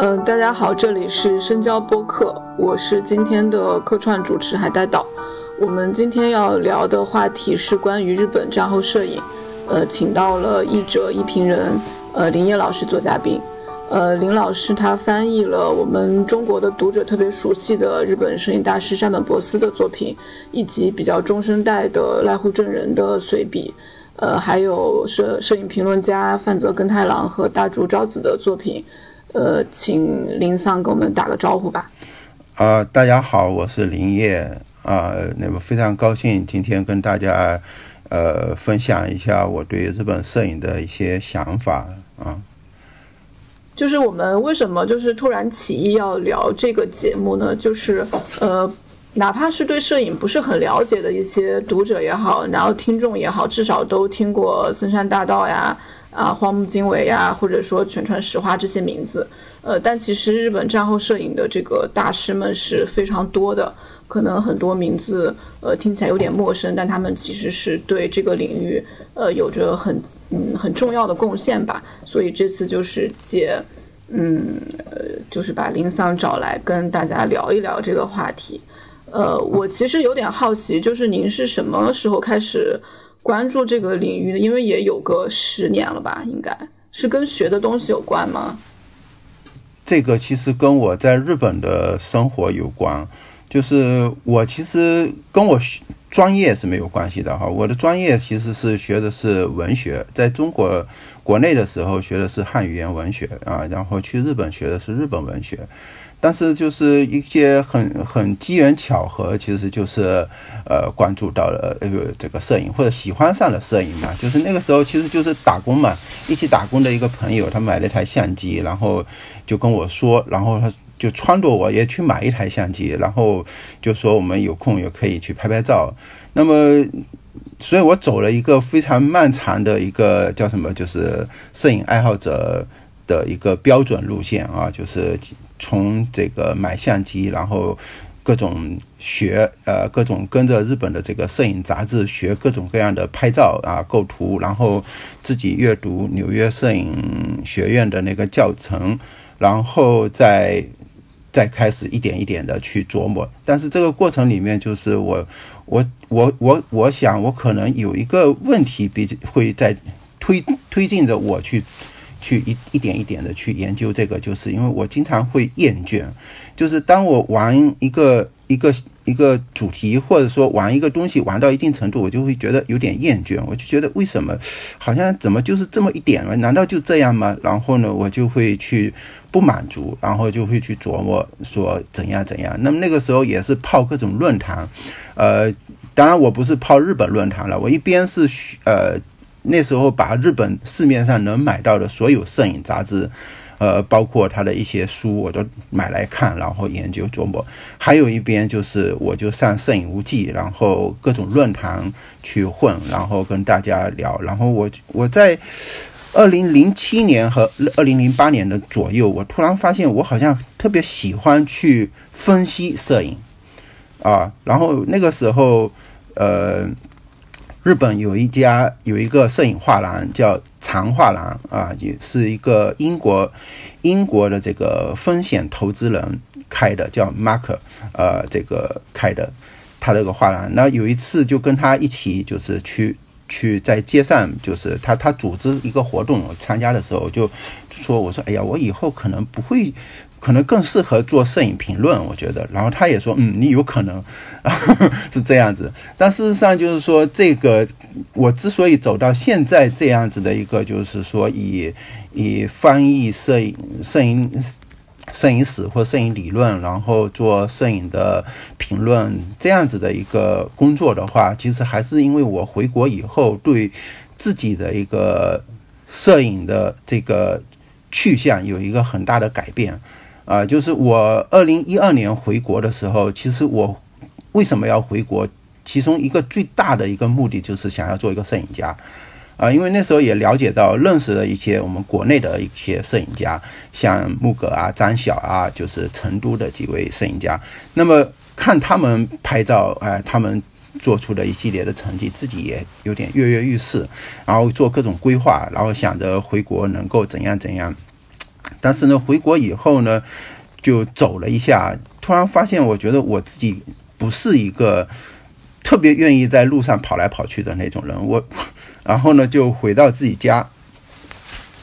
嗯，大家好，这里是深交播客，我是今天的客串主持海带岛。我们今天要聊的话题是关于日本战后摄影，呃，请到了译者、译评人，呃，林烨老师做嘉宾。呃，林老师他翻译了我们中国的读者特别熟悉的日本摄影大师山本博司的作品，以及比较中生代的濑户正人的随笔，呃，还有摄摄影评论家范泽根太郎和大竹昭子的作品。呃，请林桑给我们打个招呼吧。啊，大家好，我是林烨啊，那么非常高兴今天跟大家呃分享一下我对日本摄影的一些想法啊。就是我们为什么就是突然起意要聊这个节目呢？就是呃，哪怕是对摄影不是很了解的一些读者也好，然后听众也好，至少都听过森山大道呀。啊，荒木经惟呀，或者说全川石花这些名字，呃，但其实日本战后摄影的这个大师们是非常多的，可能很多名字呃听起来有点陌生，但他们其实是对这个领域呃有着很嗯很重要的贡献吧。所以这次就是借嗯呃就是把林桑找来跟大家聊一聊这个话题。呃，我其实有点好奇，就是您是什么时候开始？关注这个领域的，因为也有个十年了吧，应该是跟学的东西有关吗？这个其实跟我在日本的生活有关，就是我其实跟我专业是没有关系的哈。我的专业其实是学的是文学，在中国国内的时候学的是汉语言文学啊，然后去日本学的是日本文学。但是就是一些很很机缘巧合，其实就是呃关注到了呃这个摄影或者喜欢上了摄影嘛。就是那个时候其实就是打工嘛，一起打工的一个朋友，他买了一台相机，然后就跟我说，然后他就撺掇我也去买一台相机，然后就说我们有空也可以去拍拍照。那么，所以我走了一个非常漫长的一个叫什么，就是摄影爱好者的一个标准路线啊，就是。从这个买相机，然后各种学，呃，各种跟着日本的这个摄影杂志学各种各样的拍照啊、构图，然后自己阅读纽约摄影学院的那个教程，然后再再开始一点一点的去琢磨。但是这个过程里面，就是我，我，我，我，我想我可能有一个问题，比会在推推进着我去。去一一点一点的去研究这个，就是因为我经常会厌倦，就是当我玩一个一个一个主题，或者说玩一个东西玩到一定程度，我就会觉得有点厌倦，我就觉得为什么好像怎么就是这么一点了？难道就这样吗？然后呢，我就会去不满足，然后就会去琢磨说怎样怎样。那么那个时候也是泡各种论坛，呃，当然我不是泡日本论坛了，我一边是呃。那时候把日本市面上能买到的所有摄影杂志，呃，包括他的一些书，我都买来看，然后研究琢磨。还有一边就是我就上摄影无忌，然后各种论坛去混，然后跟大家聊。然后我我在二零零七年和二零零八年的左右，我突然发现我好像特别喜欢去分析摄影啊。然后那个时候，呃。日本有一家有一个摄影画廊叫长画廊啊，也是一个英国英国的这个风险投资人开的，叫 Mark，呃，这个开的他这个画廊。那有一次就跟他一起就是去去在街上，就是他他组织一个活动我参加的时候，就说我说哎呀，我以后可能不会。可能更适合做摄影评论，我觉得。然后他也说，嗯，你有可能 是这样子。但事实上就是说，这个我之所以走到现在这样子的一个，就是说以以翻译摄影、摄影、摄影史或摄影理论，然后做摄影的评论这样子的一个工作的话，其实还是因为我回国以后对自己的一个摄影的这个去向有一个很大的改变。啊，就是我二零一二年回国的时候，其实我为什么要回国？其中一个最大的一个目的就是想要做一个摄影家，啊，因为那时候也了解到、认识了一些我们国内的一些摄影家，像木格啊、张晓啊，就是成都的几位摄影家。那么看他们拍照，哎，他们做出的一系列的成绩，自己也有点跃跃欲试，然后做各种规划，然后想着回国能够怎样怎样。但是呢，回国以后呢，就走了一下，突然发现，我觉得我自己不是一个特别愿意在路上跑来跑去的那种人。我，然后呢，就回到自己家，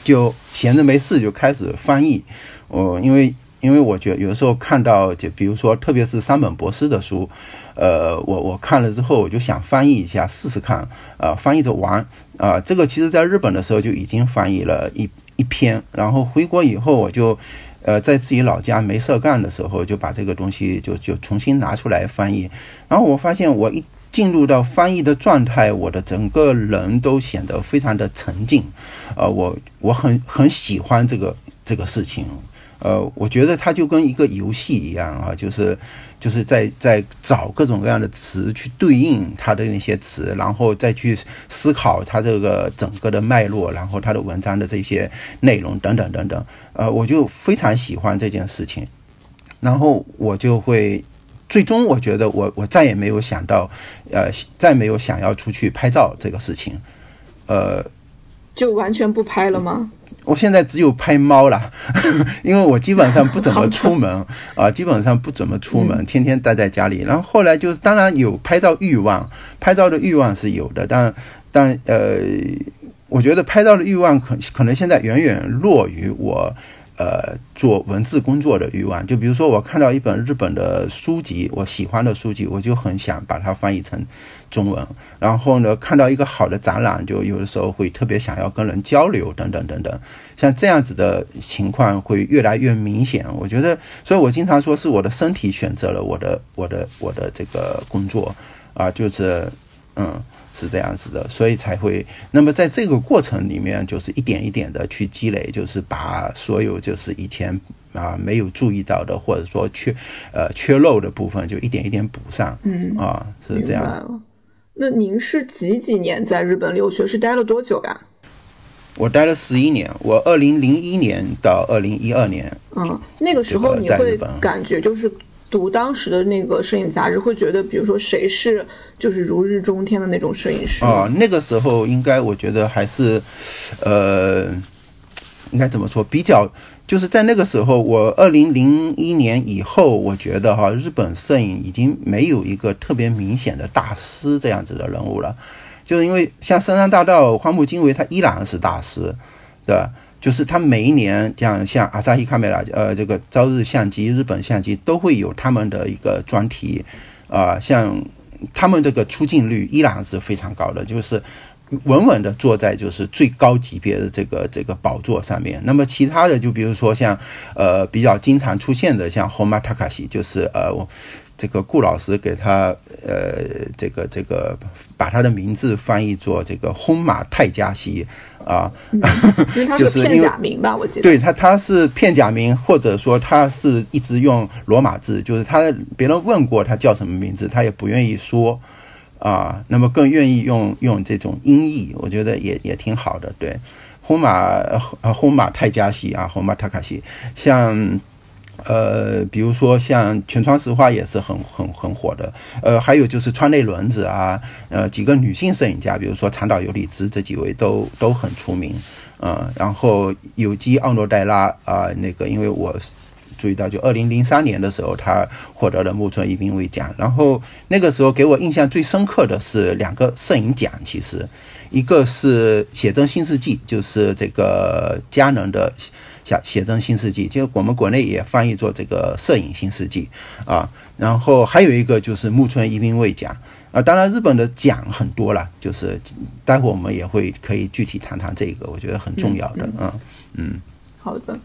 就闲着没事就开始翻译。我因为因为我觉得有时候看到，就比如说，特别是三本博士的书，呃，我我看了之后，我就想翻译一下试试看，啊，翻译着玩。啊，这个其实在日本的时候就已经翻译了一。一篇，然后回国以后，我就，呃，在自己老家没事干的时候，就把这个东西就就重新拿出来翻译。然后我发现，我一进入到翻译的状态，我的整个人都显得非常的沉静。呃，我我很很喜欢这个这个事情。呃，我觉得它就跟一个游戏一样啊，就是。就是在在找各种各样的词去对应它的那些词，然后再去思考它这个整个的脉络，然后它的文章的这些内容等等等等。呃，我就非常喜欢这件事情，然后我就会最终我觉得我我再也没有想到，呃，再没有想要出去拍照这个事情，呃，就完全不拍了吗？我现在只有拍猫了，因为我基本上不怎么出门啊，基本上不怎么出门，天天待在家里。然后后来就是，当然有拍照欲望，拍照的欲望是有的，但但呃，我觉得拍照的欲望可可能现在远远弱于我。呃，做文字工作的欲望，就比如说我看到一本日本的书籍，我喜欢的书籍，我就很想把它翻译成中文。然后呢，看到一个好的展览，就有的时候会特别想要跟人交流，等等等等。像这样子的情况会越来越明显。我觉得，所以我经常说是我的身体选择了我的我的我的这个工作啊，就是嗯。是这样子的，所以才会。那么在这个过程里面，就是一点一点的去积累，就是把所有就是以前啊没有注意到的，或者说缺呃缺漏的部分，就一点一点补上。嗯啊，是这样。那您是几几年在日本留学？是待了多久呀？我待了十一年，我二零零一年到二零一二年。嗯，那个时候你会感觉就是。读当时的那个摄影杂志，会觉得，比如说谁是就是如日中天的那种摄影师哦，那个时候应该我觉得还是，呃，应该怎么说？比较就是在那个时候，我二零零一年以后，我觉得哈，日本摄影已经没有一个特别明显的大师这样子的人物了，就是因为像深山大道、荒木经惟，他依然是大师，对吧？就是他每一年，这样像阿萨希卡梅拉，呃，这个朝日相机、日本相机都会有他们的一个专题，啊，像他们这个出镜率依然是非常高的，就是稳稳的坐在就是最高级别的这个这个宝座上面。那么其他的，就比如说像呃比较经常出现的，像 Homa Takashi，就是呃这个顾老师给他呃这个这个把他的名字翻译作这个轰马泰加西。啊，因为他是片假名吧，我记得。对他，他是片假名，或者说他是一直用罗马字，就是他别人问过他叫什么名字，他也不愿意说啊。那么更愿意用用这种音译，我觉得也也挺好的。对，轰马轰马泰加西啊，轰马塔卡西，像。呃，比如说像全川石化也是很很很火的，呃，还有就是川内轮子啊，呃，几个女性摄影家，比如说长岛有里子这几位都都很出名，呃，然后有机奥诺黛拉啊，那个因为我注意到，就二零零三年的时候，他获得了木村一兵卫奖，然后那个时候给我印象最深刻的是两个摄影奖，其实一个是写真新世纪，就是这个佳能的。写写真新世纪，就我们国内也翻译做这个摄影新世纪啊。然后还有一个就是木村一兵卫奖啊。当然，日本的奖很多了，就是待会我们也会可以具体谈谈这个，我觉得很重要的。嗯嗯。好的，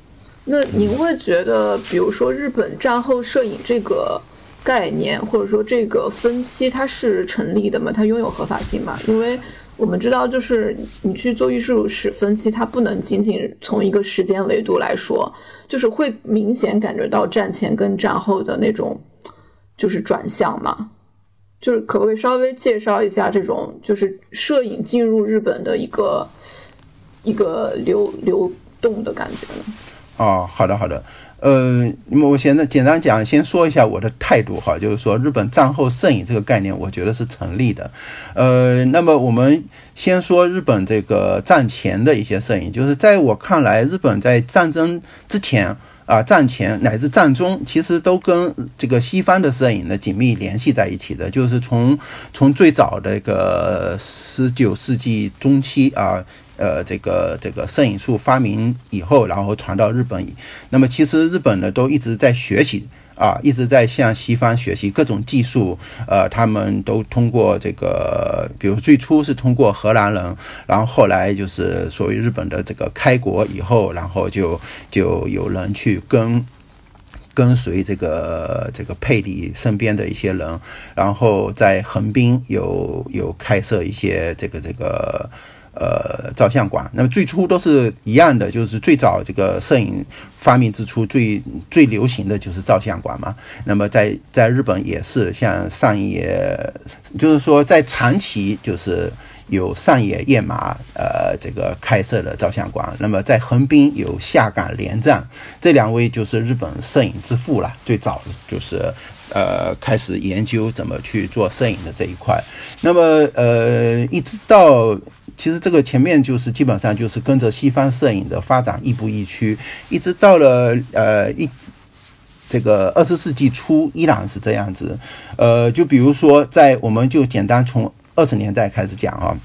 那您会觉得，比如说日本战后摄影这个概念，或者说这个分期，它是成立的吗？它拥有合法性吗？因为我们知道，就是你去做艺术史分析，它不能仅仅从一个时间维度来说，就是会明显感觉到战前跟战后的那种就是转向嘛。就是可不可以稍微介绍一下这种就是摄影进入日本的一个一个流流动的感觉呢？哦，好的好的。呃，那么我现在简单讲，先说一下我的态度哈，就是说日本战后摄影这个概念，我觉得是成立的。呃，那么我们先说日本这个战前的一些摄影，就是在我看来，日本在战争之前啊、战前乃至战中，其实都跟这个西方的摄影呢紧密联系在一起的，就是从从最早的一个十九世纪中期啊。呃，这个这个摄影术发明以后，然后传到日本，那么其实日本呢都一直在学习啊，一直在向西方学习各种技术。呃，他们都通过这个，比如最初是通过荷兰人，然后后来就是所谓日本的这个开国以后，然后就就有人去跟跟随这个这个佩里身边的一些人，然后在横滨有有开设一些这个这个呃照相馆。那么最初都是一样的，就是最早这个摄影发明之初最最流行的就是照相馆嘛。那么在在日本也是像上野，就是说在长崎就是。有上野叶马，呃，这个开设的照相馆。那么在横滨有下岗连站，这两位就是日本摄影之父了。最早就是呃开始研究怎么去做摄影的这一块。那么呃，一直到其实这个前面就是基本上就是跟着西方摄影的发展亦步亦趋，一直到了呃一这个二十世纪初依然是这样子。呃，就比如说在我们就简单从。二十年代开始讲啊，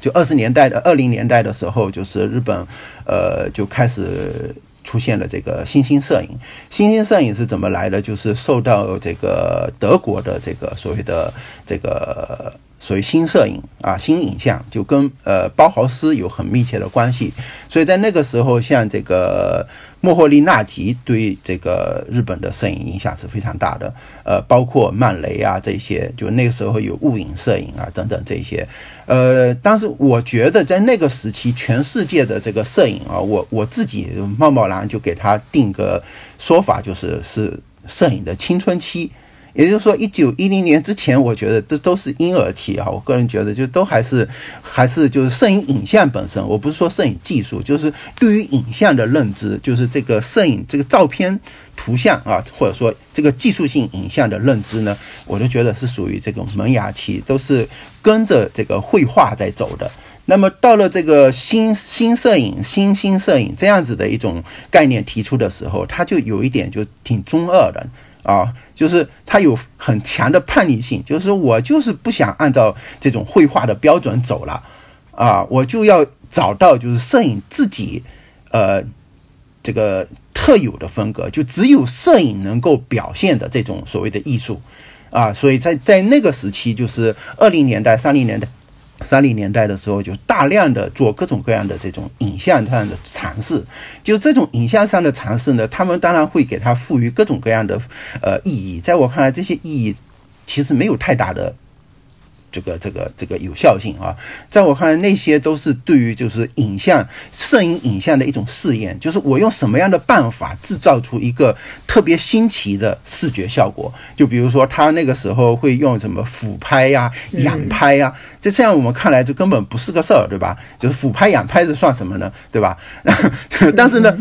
就二十年代的二零年代的时候，就是日本，呃，就开始出现了这个新兴摄影。新兴摄影是怎么来的？就是受到这个德国的这个所谓的这个所谓新摄影啊，新影像，就跟呃包豪斯有很密切的关系。所以在那个时候，像这个。莫霍利纳吉对这个日本的摄影影响是非常大的，呃，包括曼雷啊这些，就那个时候有物影摄影啊等等这些，呃，但是我觉得在那个时期，全世界的这个摄影啊，我我自己贸贸然就给他定个说法，就是是摄影的青春期。也就是说，一九一零年之前，我觉得这都是婴儿期啊。我个人觉得，就都还是还是就是摄影影像本身。我不是说摄影技术，就是对于影像的认知，就是这个摄影这个照片、图像啊，或者说这个技术性影像的认知呢，我就觉得是属于这种萌芽期，都是跟着这个绘画在走的。那么到了这个新新摄影、新兴摄影这样子的一种概念提出的时候，它就有一点就挺中二的。啊，就是他有很强的叛逆性，就是我就是不想按照这种绘画的标准走了，啊，我就要找到就是摄影自己，呃，这个特有的风格，就只有摄影能够表现的这种所谓的艺术，啊，所以在在那个时期，就是二零年代、三零年代。三零年代的时候，就大量的做各种各样的这种影像上的尝试。就这种影像上的尝试呢，他们当然会给它赋予各种各样的呃意义。在我看来，这些意义其实没有太大的。这个这个这个有效性啊，在我看来，那些都是对于就是影像摄影影像的一种试验，就是我用什么样的办法制造出一个特别新奇的视觉效果。就比如说，他那个时候会用什么俯拍呀、仰拍呀，这这样我们看来就根本不是个事儿，对吧？就是俯拍、仰拍这算什么呢？对吧？但是呢，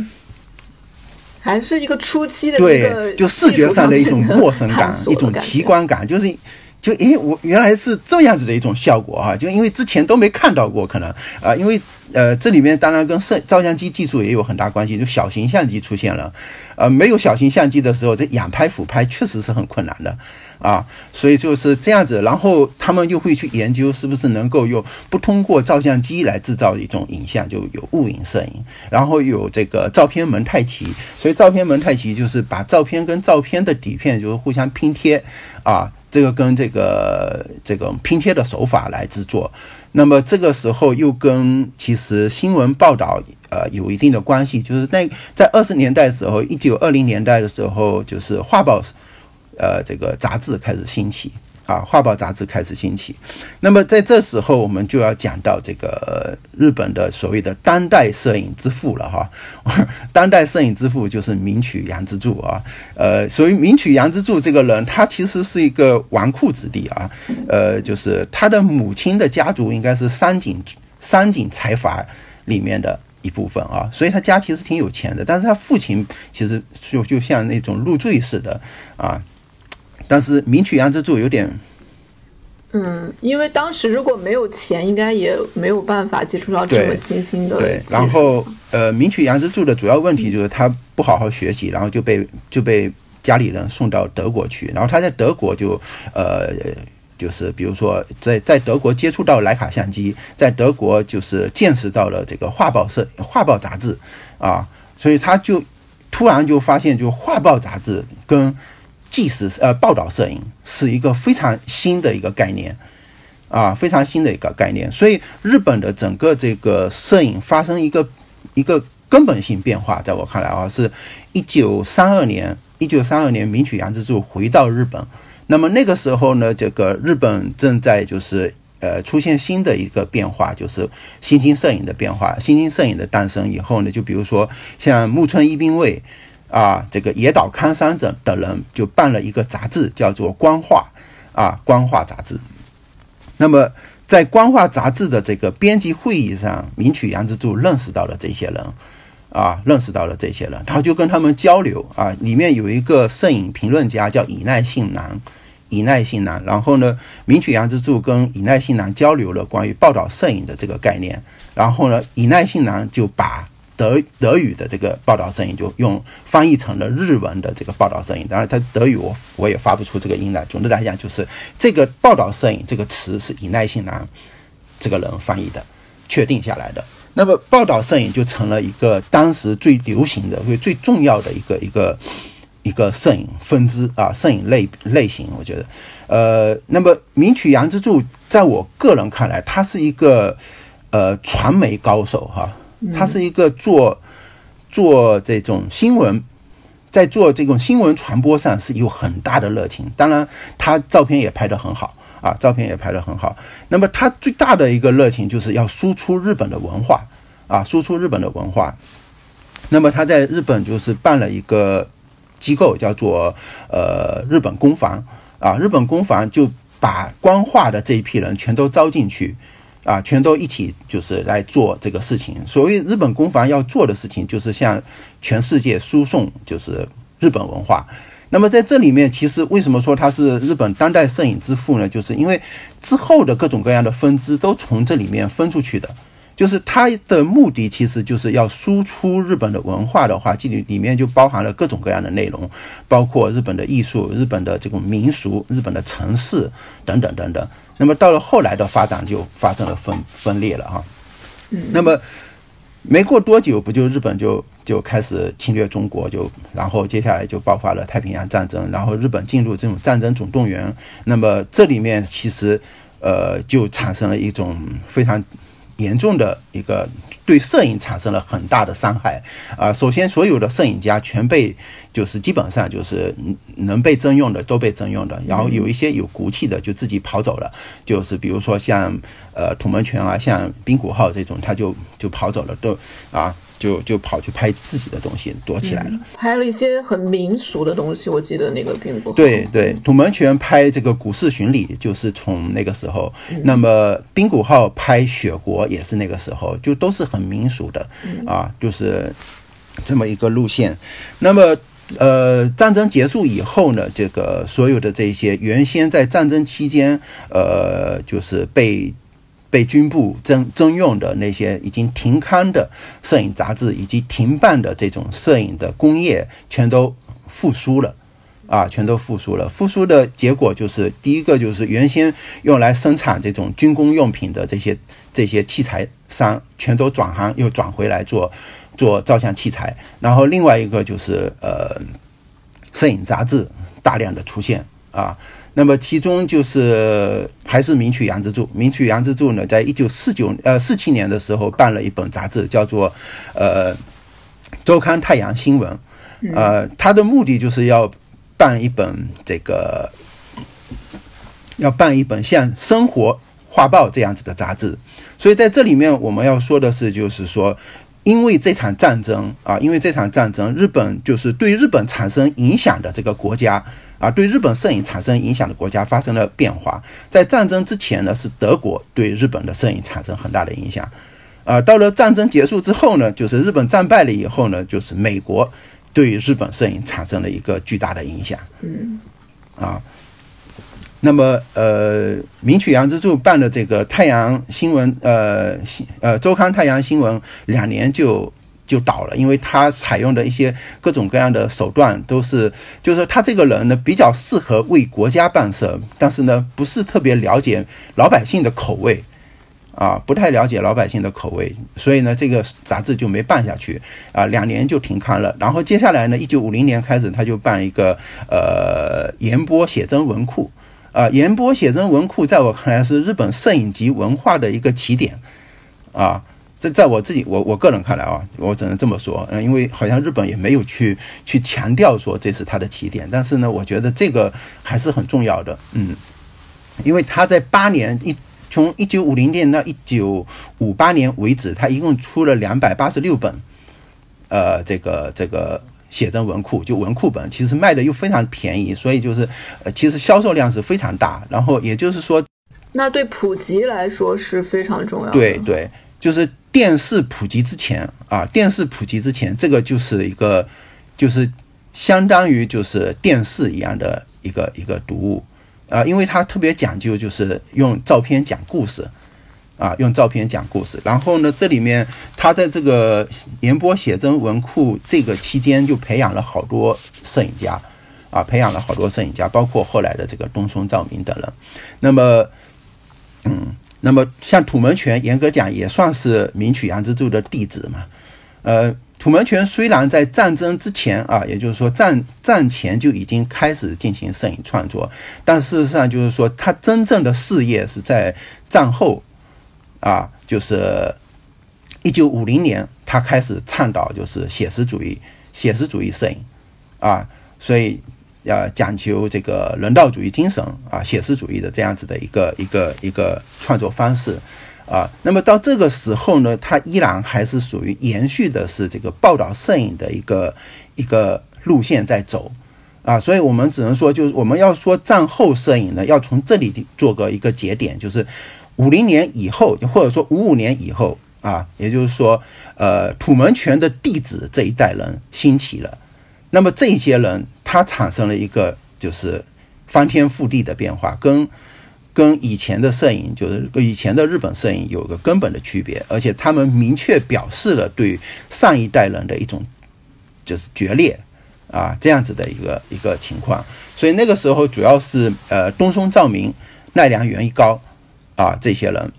还是一个初期的对，就视觉上的一种陌生感、一种奇观感，就是。就诶，我原来是这样子的一种效果哈，就因为之前都没看到过，可能啊，因为呃，这里面当然跟摄照相机技术也有很大关系，就小型相机出现了，呃，没有小型相机的时候，这仰拍俯拍确实是很困难的啊，所以就是这样子，然后他们又会去研究是不是能够用不通过照相机来制造一种影像，就有物影摄影，然后有这个照片蒙太奇，所以照片蒙太奇就是把照片跟照片的底片就是互相拼贴啊。这个跟这个这个拼贴的手法来制作，那么这个时候又跟其实新闻报道呃有一定的关系，就是那在二十年代的时候，一九二零年代的时候，就是画报呃这个杂志开始兴起。啊，画报杂志开始兴起，那么在这时候，我们就要讲到这个日本的所谓的当代摄影之父了哈。当代摄影之父就是名取杨之助啊。呃，所谓名取杨之助这个人，他其实是一个纨绔子弟啊。呃，就是他的母亲的家族应该是三井三井财阀里面的一部分啊，所以他家其实挺有钱的，但是他父亲其实就就像那种入赘似的啊，但是明取杨之助有点。嗯，因为当时如果没有钱，应该也没有办法接触到这么新兴的。对，然后呃，明取杨之助的主要问题就是他不好好学习，然后就被就被家里人送到德国去，然后他在德国就呃，就是比如说在在德国接触到徕卡相机，在德国就是见识到了这个画报社画报杂志啊，所以他就突然就发现，就画报杂志跟。纪实呃报道摄影是一个非常新的一个概念，啊，非常新的一个概念。所以日本的整个这个摄影发生一个一个根本性变化，在我看来啊，是一九三二年，一九三二年明取洋之助回到日本。那么那个时候呢，这个日本正在就是呃出现新的一个变化，就是新兴摄影的变化，新兴摄影的诞生以后呢，就比如说像木村一兵卫。啊，这个野岛康三等的人就办了一个杂志，叫做《光化》啊，《光化》杂志。那么，在《光化》杂志的这个编辑会议上，明取杨之助认识到了这些人，啊，认识到了这些人，然后就跟他们交流啊。里面有一个摄影评论家叫以奈信男，以奈信男。然后呢，明取杨之助跟以奈信男交流了关于报道摄影的这个概念。然后呢，以奈信男就把。德德语的这个报道摄影就用翻译成了日文的这个报道摄影，当然他德语我我也发不出这个音来。总的来讲，就是这个报道摄影这个词是以耐性男这个人翻译的，确定下来的。那么报道摄影就成了一个当时最流行的、最最重要的一个一个一个摄影分支啊，摄影类类型。我觉得，呃，那么名取杨之助，在我个人看来，他是一个呃传媒高手哈。他是一个做做这种新闻，在做这种新闻传播上是有很大的热情。当然，他照片也拍得很好啊，照片也拍得很好。那么，他最大的一个热情就是要输出日本的文化啊，输出日本的文化。那么，他在日本就是办了一个机构，叫做呃日本工房啊，日本工房就把光化的这一批人全都招进去。啊，全都一起就是来做这个事情。所谓日本工房要做的事情，就是向全世界输送就是日本文化。那么在这里面，其实为什么说它是日本当代摄影之父呢？就是因为之后的各种各样的分支都从这里面分出去的。就是它的目的其实就是要输出日本的文化的话，这里里面就包含了各种各样的内容，包括日本的艺术、日本的这种民俗、日本的城市等等等等。那么到了后来的发展就发生了分分裂了哈，嗯，那么没过多久不就日本就就开始侵略中国，就然后接下来就爆发了太平洋战争，然后日本进入这种战争总动员，那么这里面其实呃就产生了一种非常。严重的一个对摄影产生了很大的伤害啊！首先，所有的摄影家全被就是基本上就是能被征用的都被征用的，然后有一些有骨气的就自己跑走了，就是比如说像呃土门泉啊，像滨谷号这种，他就就跑走了，都啊。就就跑去拍自己的东西，躲起来了。拍了一些很民俗的东西，我记得那个并不。对对，土门泉拍这个古寺巡礼，就是从那个时候。那么冰谷号拍雪国也是那个时候，就都是很民俗的啊，就是这么一个路线。那么呃，战争结束以后呢，这个所有的这些原先在战争期间呃，就是被。被军部征征用的那些已经停刊的摄影杂志，以及停办的这种摄影的工业，全都复苏了，啊，全都复苏了。复苏的结果就是，第一个就是原先用来生产这种军工用品的这些这些器材商，全都转行又转回来做做照相器材。然后另外一个就是呃，摄影杂志大量的出现啊。那么其中就是还是名曲杨之助，名曲杨之助呢，在一九四九呃四七年的时候办了一本杂志，叫做呃周刊太阳新闻，呃，他的目的就是要办一本这个要办一本像生活画报这样子的杂志，所以在这里面我们要说的是，就是说因为这场战争啊，因为这场战争，日本就是对日本产生影响的这个国家。啊，对日本摄影产生影响的国家发生了变化。在战争之前呢，是德国对日本的摄影产生很大的影响，啊，到了战争结束之后呢，就是日本战败了以后呢，就是美国对日本摄影产生了一个巨大的影响。嗯，啊，那么呃，名曲杨之助办的这个《太阳新闻》呃新呃周刊《太阳新闻》两年就就倒了，因为他采用的一些各种各样的手段都是，就是说他这个人呢比较适合为国家办事，但是呢不是特别了解老百姓的口味。啊，不太了解老百姓的口味，所以呢，这个杂志就没办下去啊，两年就停刊了。然后接下来呢，一九五零年开始，他就办一个呃延波写真文库啊，延波写真文库在我看来是日本摄影集文化的一个起点啊。这在我自己我我个人看来啊，我只能这么说，嗯，因为好像日本也没有去去强调说这是他的起点，但是呢，我觉得这个还是很重要的，嗯，因为他在八年一。从一九五零年到一九五八年为止，他一共出了两百八十六本，呃，这个这个写真文库，就文库本，其实卖的又非常便宜，所以就是呃，其实销售量是非常大。然后也就是说，那对普及来说是非常重要。对对，就是电视普及之前啊，电视普及之前，这个就是一个就是相当于就是电视一样的一个一个读物。啊，因为它特别讲究，就是用照片讲故事，啊，用照片讲故事。然后呢，这里面他在这个延波写真文库这个期间，就培养了好多摄影家，啊，培养了好多摄影家，包括后来的这个东松照明等人。那么，嗯，那么像土门泉，严格讲也算是名曲杨之助的弟子嘛，呃。土门泉虽然在战争之前啊，也就是说战战前就已经开始进行摄影创作，但事实上就是说他真正的事业是在战后啊，就是一九五零年他开始倡导就是写实主义写实主义摄影啊，所以要讲究这个人道主义精神啊，写实主义的这样子的一个一个一个创作方式。啊，那么到这个时候呢，它依然还是属于延续的是这个报道摄影的一个一个路线在走，啊，所以我们只能说，就是我们要说战后摄影呢，要从这里做个一个节点，就是五零年以后，或者说五五年以后啊，也就是说，呃，土门泉的弟子这一代人兴起了，那么这些人他产生了一个就是翻天覆地的变化，跟。跟以前的摄影，就是以前的日本摄影有个根本的区别，而且他们明确表示了对上一代人的一种就是决裂啊这样子的一个一个情况。所以那个时候主要是呃东松照明、奈良原一高啊这些人。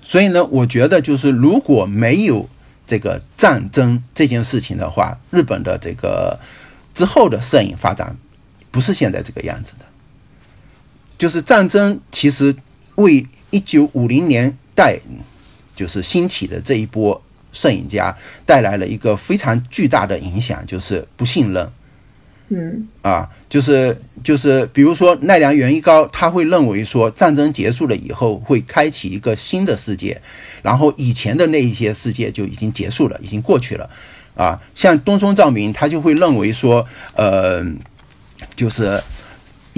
所以呢，我觉得就是如果没有这个战争这件事情的话，日本的这个之后的摄影发展不是现在这个样子的。就是战争，其实为一九五零年代就是兴起的这一波摄影家带来了一个非常巨大的影响，就是不信任。嗯，啊，就是就是，比如说奈良原一高，他会认为说战争结束了以后会开启一个新的世界，然后以前的那一些世界就已经结束了，已经过去了。啊，像东松照明，他就会认为说，呃，就是。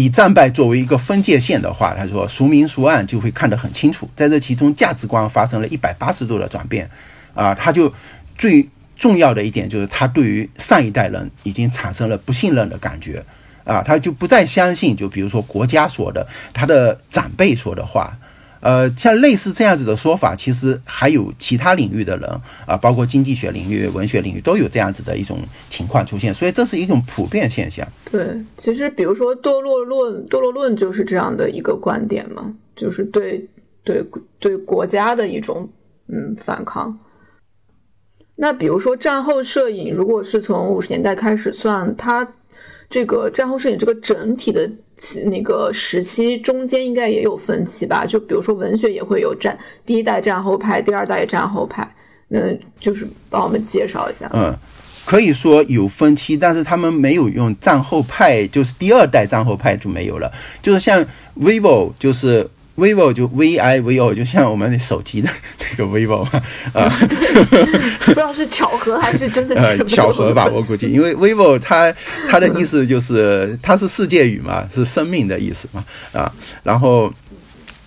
以战败作为一个分界线的话，他说孰明孰暗就会看得很清楚，在这其中价值观发生了一百八十度的转变，啊，他就最重要的一点就是他对于上一代人已经产生了不信任的感觉，啊，他就不再相信，就比如说国家说的，他的长辈说的话。呃，像类似这样子的说法，其实还有其他领域的人啊，包括经济学领域、文学领域都有这样子的一种情况出现，所以这是一种普遍现象。对，其实比如说堕落论，堕落论就是这样的一个观点嘛，就是对对对国家的一种嗯反抗。那比如说战后摄影，如果是从五十年代开始算，它这个战后摄影这个整体的。那个时期中间应该也有分歧吧？就比如说文学也会有战第一代战后派，第二代战后派，那就是帮我们介绍一下。嗯，可以说有分期，但是他们没有用战后派，就是第二代战后派就没有了。就是像 vivo，就是。Vivo 就 v i v o，就像我们的手机的那个 vivo 啊，不知道是巧合还是真的是巧合吧？我估计，因为 vivo 它它的意思就是它是世界语嘛，是生命的意思嘛啊。然后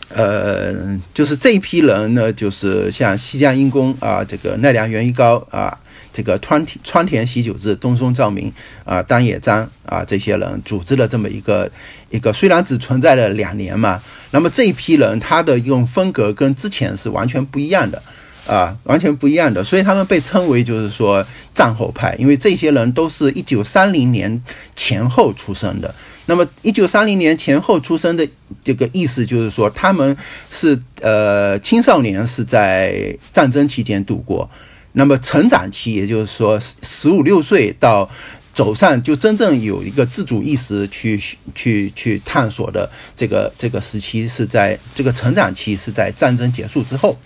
呃，就是这一批人呢，就是像西江英公啊，这个奈良源一高啊，这个川田川田喜久治、东松照明啊、丹野章啊这些人组织了这么一个一个，虽然只存在了两年嘛，那么这一批人他的一种风格跟之前是完全不一样的啊，完全不一样的，所以他们被称为就是说战后派，因为这些人都是一九三零年前后出生的。那么，一九三零年前后出生的这个意思就是说，他们是呃青少年是在战争期间度过，那么成长期，也就是说十五六岁到走上就真正有一个自主意识去去去探索的这个这个时期，是在这个成长期是在战争结束之后。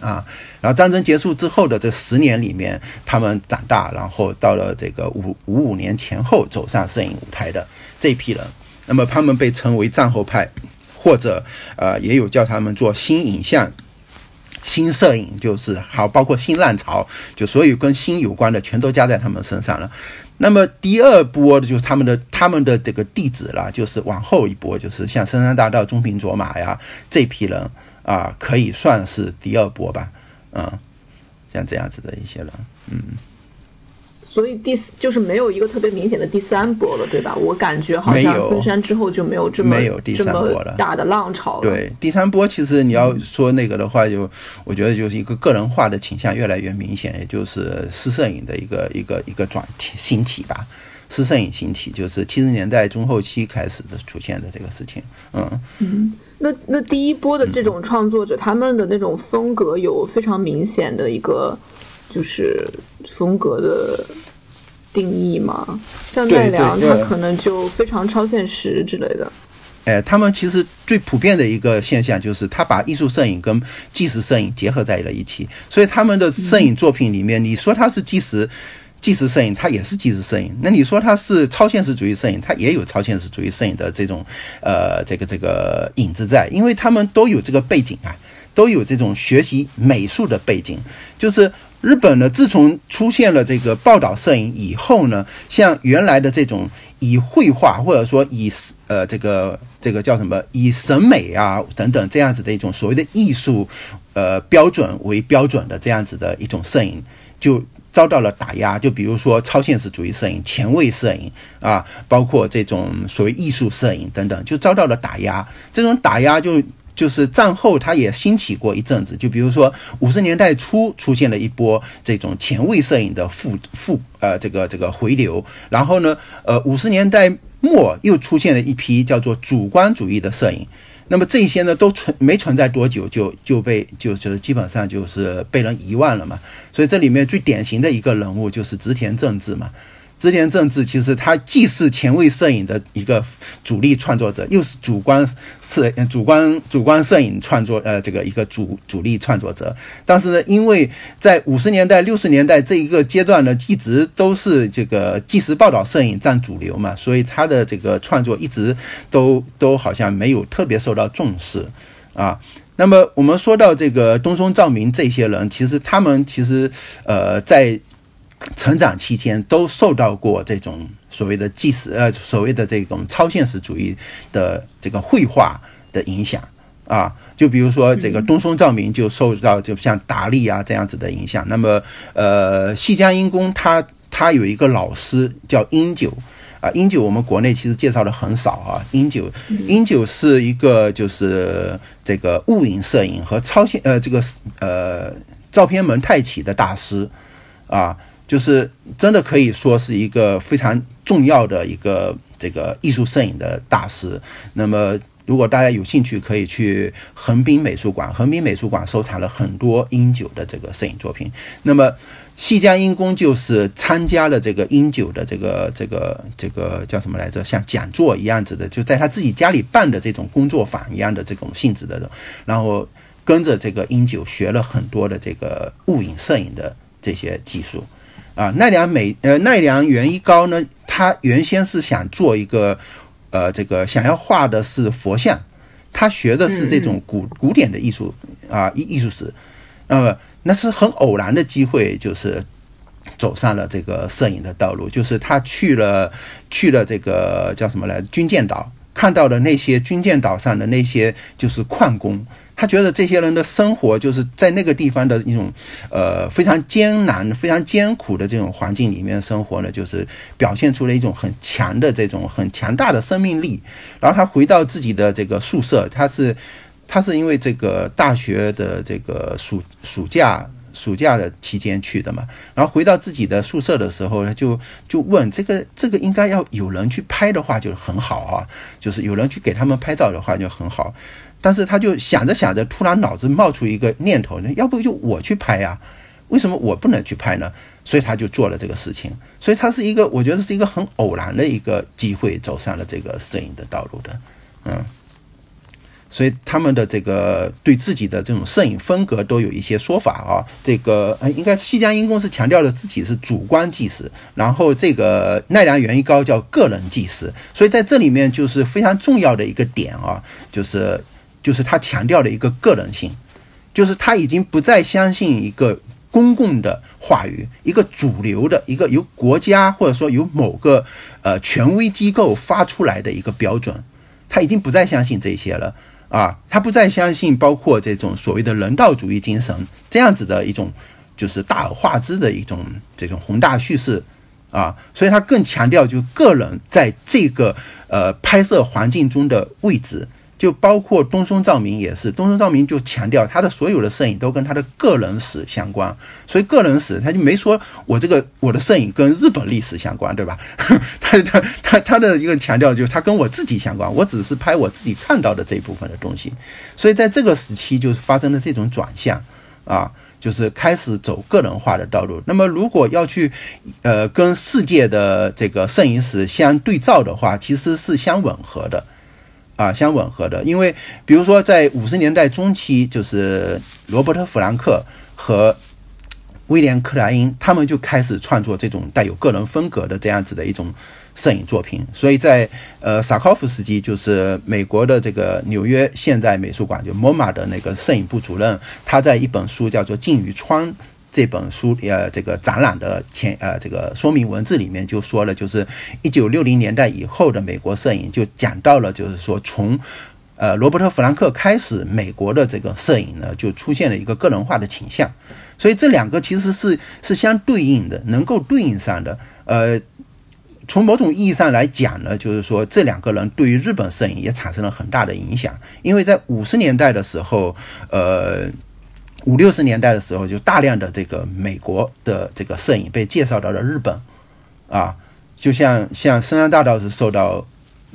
啊，然后战争结束之后的这十年里面，他们长大，然后到了这个五五五年前后走上摄影舞台的这批人，那么他们被称为战后派，或者呃也有叫他们做新影像、新摄影，就是好包括新浪潮，就所有跟新有关的全都加在他们身上了。那么第二波的就是他们的他们的这个弟子了，就是往后一波，就是像深山大道、中平卓玛呀这批人。啊，可以算是第二波吧，嗯，像这样子的一些人，嗯，所以第四就是没有一个特别明显的第三波了，对吧？我感觉好像森山之后就没有这么没有第三波了大的浪潮了。对，第三波其实你要说那个的话，就我觉得就是一个个人化的倾向越来越明显，也就是私摄影的一个一个一个转兴起吧。私摄影兴起就是七十年代中后期开始的出现的这个事情，嗯嗯。那那第一波的这种创作者，他们的那种风格有非常明显的一个就是风格的定义嘛？像奈良，他可能就非常超现实之类的。哎，他们其实最普遍的一个现象就是，他把艺术摄影跟纪实摄影结合在了一起，所以他们的摄影作品里面，你说他是纪实。纪实摄影，它也是纪实摄影。那你说它是超现实主义摄影，它也有超现实主义摄影的这种，呃，这个这个影子在，因为他们都有这个背景啊，都有这种学习美术的背景。就是日本呢，自从出现了这个报道摄影以后呢，像原来的这种以绘画或者说以呃这个这个叫什么以审美啊等等这样子的一种所谓的艺术呃标准为标准的这样子的一种摄影就。遭到了打压，就比如说超现实主义摄影、前卫摄影啊，包括这种所谓艺术摄影等等，就遭到了打压。这种打压就就是战后它也兴起过一阵子，就比如说五十年代初出现了一波这种前卫摄影的复复呃这个这个回流，然后呢呃五十年代末又出现了一批叫做主观主义的摄影。那么这些呢，都存没存在多久，就就被就就是基本上就是被人遗忘了嘛。所以这里面最典型的一个人物就是织田正治嘛。织田正治其实他既是前卫摄影的一个主力创作者，又是主观摄主观主观摄影创作呃这个一个主主力创作者。但是呢，因为在五十年代六十年代这一个阶段呢，一直都是这个纪实报道摄影占主流嘛，所以他的这个创作一直都都好像没有特别受到重视啊。那么我们说到这个东松照明这些人，其实他们其实呃在。成长期间都受到过这种所谓的纪实呃所谓的这种超现实主义的这个绘画的影响啊，就比如说这个东松照明就受到就像达利啊这样子的影响。那么呃西江英公他他有一个老师叫英九啊，英九我们国内其实介绍的很少啊，英九英九是一个就是这个物影摄影和超现呃这个呃照片蒙太奇的大师啊。就是真的可以说是一个非常重要的一个这个艺术摄影的大师。那么，如果大家有兴趣，可以去横滨美术馆。横滨美术馆收藏了很多英九的这个摄影作品。那么，西江英公就是参加了这个英九的这个这个这个叫什么来着？像讲座一样子的，就在他自己家里办的这种工作坊一样的这种性质的，然后跟着这个英九学了很多的这个物影摄影的这些技术。啊，奈良美呃奈良原一高呢，他原先是想做一个，呃，这个想要画的是佛像，他学的是这种古古典的艺术啊艺艺术史，呃，那是很偶然的机会，就是走上了这个摄影的道路，就是他去了去了这个叫什么来军舰岛。看到的那些军舰岛上的那些就是矿工，他觉得这些人的生活就是在那个地方的一种呃非常艰难、非常艰苦的这种环境里面生活呢，就是表现出了一种很强的这种很强大的生命力。然后他回到自己的这个宿舍，他是他是因为这个大学的这个暑暑假。暑假的期间去的嘛，然后回到自己的宿舍的时候呢，就就问这个这个应该要有人去拍的话就很好啊，就是有人去给他们拍照的话就很好。但是他就想着想着，突然脑子冒出一个念头，呢，要不就我去拍呀？为什么我不能去拍呢？所以他就做了这个事情。所以他是一个，我觉得是一个很偶然的一个机会，走上了这个摄影的道路的，嗯。所以他们的这个对自己的这种摄影风格都有一些说法啊。这个呃，应该西江英公司强调的自己是主观纪实，然后这个奈良原一高叫个人纪实。所以在这里面就是非常重要的一个点啊，就是就是他强调的一个个人性，就是他已经不再相信一个公共的话语，一个主流的一个由国家或者说由某个呃权威机构发出来的一个标准，他已经不再相信这些了。啊，他不再相信包括这种所谓的人道主义精神这样子的一种，就是大而化之的一种这种宏大叙事啊，所以他更强调就个人在这个呃拍摄环境中的位置。就包括东松照明也是，东松照明就强调他的所有的摄影都跟他的个人史相关，所以个人史他就没说我这个我的摄影跟日本历史相关，对吧？他他他他的一个强调就是他跟我自己相关，我只是拍我自己看到的这一部分的东西，所以在这个时期就发生了这种转向啊，就是开始走个人化的道路。那么如果要去呃跟世界的这个摄影史相对照的话，其实是相吻合的。啊，相吻合的，因为比如说在五十年代中期，就是罗伯特·弗兰克和威廉·克莱因，他们就开始创作这种带有个人风格的这样子的一种摄影作品。所以在呃萨科夫斯基，就是美国的这个纽约现代美术馆就 MoMA 的那个摄影部主任，他在一本书叫做《镜与窗》。这本书呃，这个展览的前呃，这个说明文字里面就说了，就是一九六零年代以后的美国摄影，就讲到了，就是说从呃罗伯特·弗兰克开始，美国的这个摄影呢，就出现了一个个人化的倾向。所以这两个其实是是相对应的，能够对应上的。呃，从某种意义上来讲呢，就是说这两个人对于日本摄影也产生了很大的影响，因为在五十年代的时候，呃。五六十年代的时候，就大量的这个美国的这个摄影被介绍到了日本，啊，就像像深山大道是受到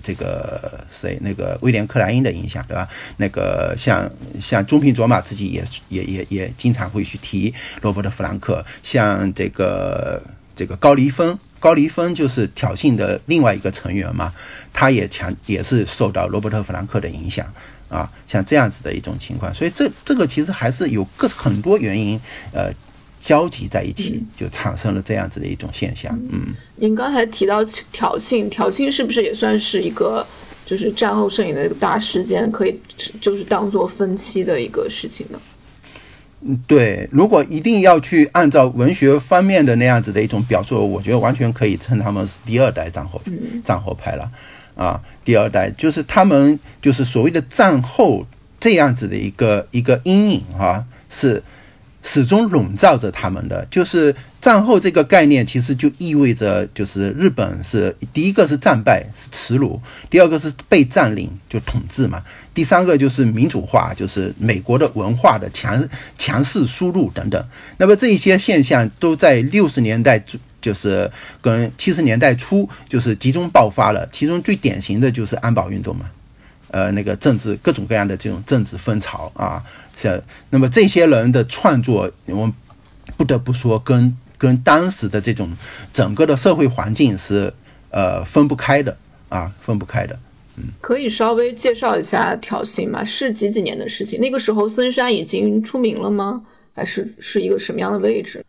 这个谁那个威廉克莱因的影响，对吧？那个像像中平卓玛自己也也也也经常会去提罗伯特弗兰克，像这个这个高黎峰，高黎峰就是挑衅的另外一个成员嘛，他也强也是受到罗伯特弗兰克的影响。啊，像这样子的一种情况，所以这这个其实还是有各很多原因，呃，交集在一起，就产生了这样子的一种现象。嗯，您刚才提到挑衅，挑衅是不是也算是一个，就是战后摄影的一个大事件，可以就是当做分期的一个事情呢？嗯，对，如果一定要去按照文学方面的那样子的一种表述，我觉得完全可以称他们是第二代战后战后派了。啊，第二代就是他们就是所谓的战后这样子的一个一个阴影哈，是始终笼罩着他们的。就是战后这个概念，其实就意味着就是日本是第一个是战败是耻辱，第二个是被占领就统治嘛，第三个就是民主化，就是美国的文化的强强势输入等等。那么这一些现象都在六十年代。就是跟七十年代初就是集中爆发了，其中最典型的就是安保运动嘛，呃，那个政治各种各样的这种政治风潮啊，是那么这些人的创作，我们不得不说跟跟当时的这种整个的社会环境是呃分不开的啊，分不开的。嗯，可以稍微介绍一下挑衅吗？是几几年的事情？那个时候森山已经出名了吗？还是是一个什么样的位置？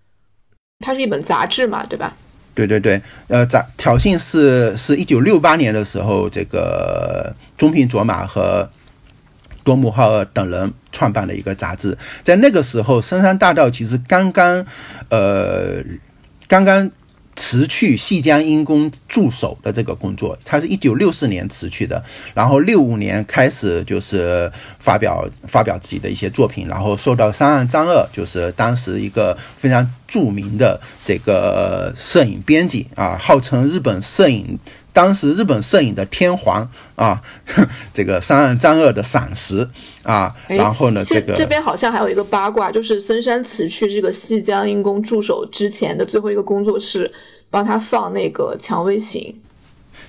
它是一本杂志嘛，对吧？对对对，呃，杂挑衅是是一九六八年的时候，这个中平卓玛和多姆浩尔等人创办的一个杂志。在那个时候，深山大道其实刚刚，呃，刚刚辞去细江因公助手的这个工作，他是一九六四年辞去的，然后六五年开始就是发表发表自己的一些作品，然后受到三岸张二，就是当时一个非常著名的这个摄影编辑啊，号称日本摄影当时日本摄影的天皇啊，这个三岸张二的赏识啊，然后呢，这个这边好像还有一个八卦，就是森山辞去这个细江因公助手之前的最后一个工作是。帮他放那个《蔷薇行》，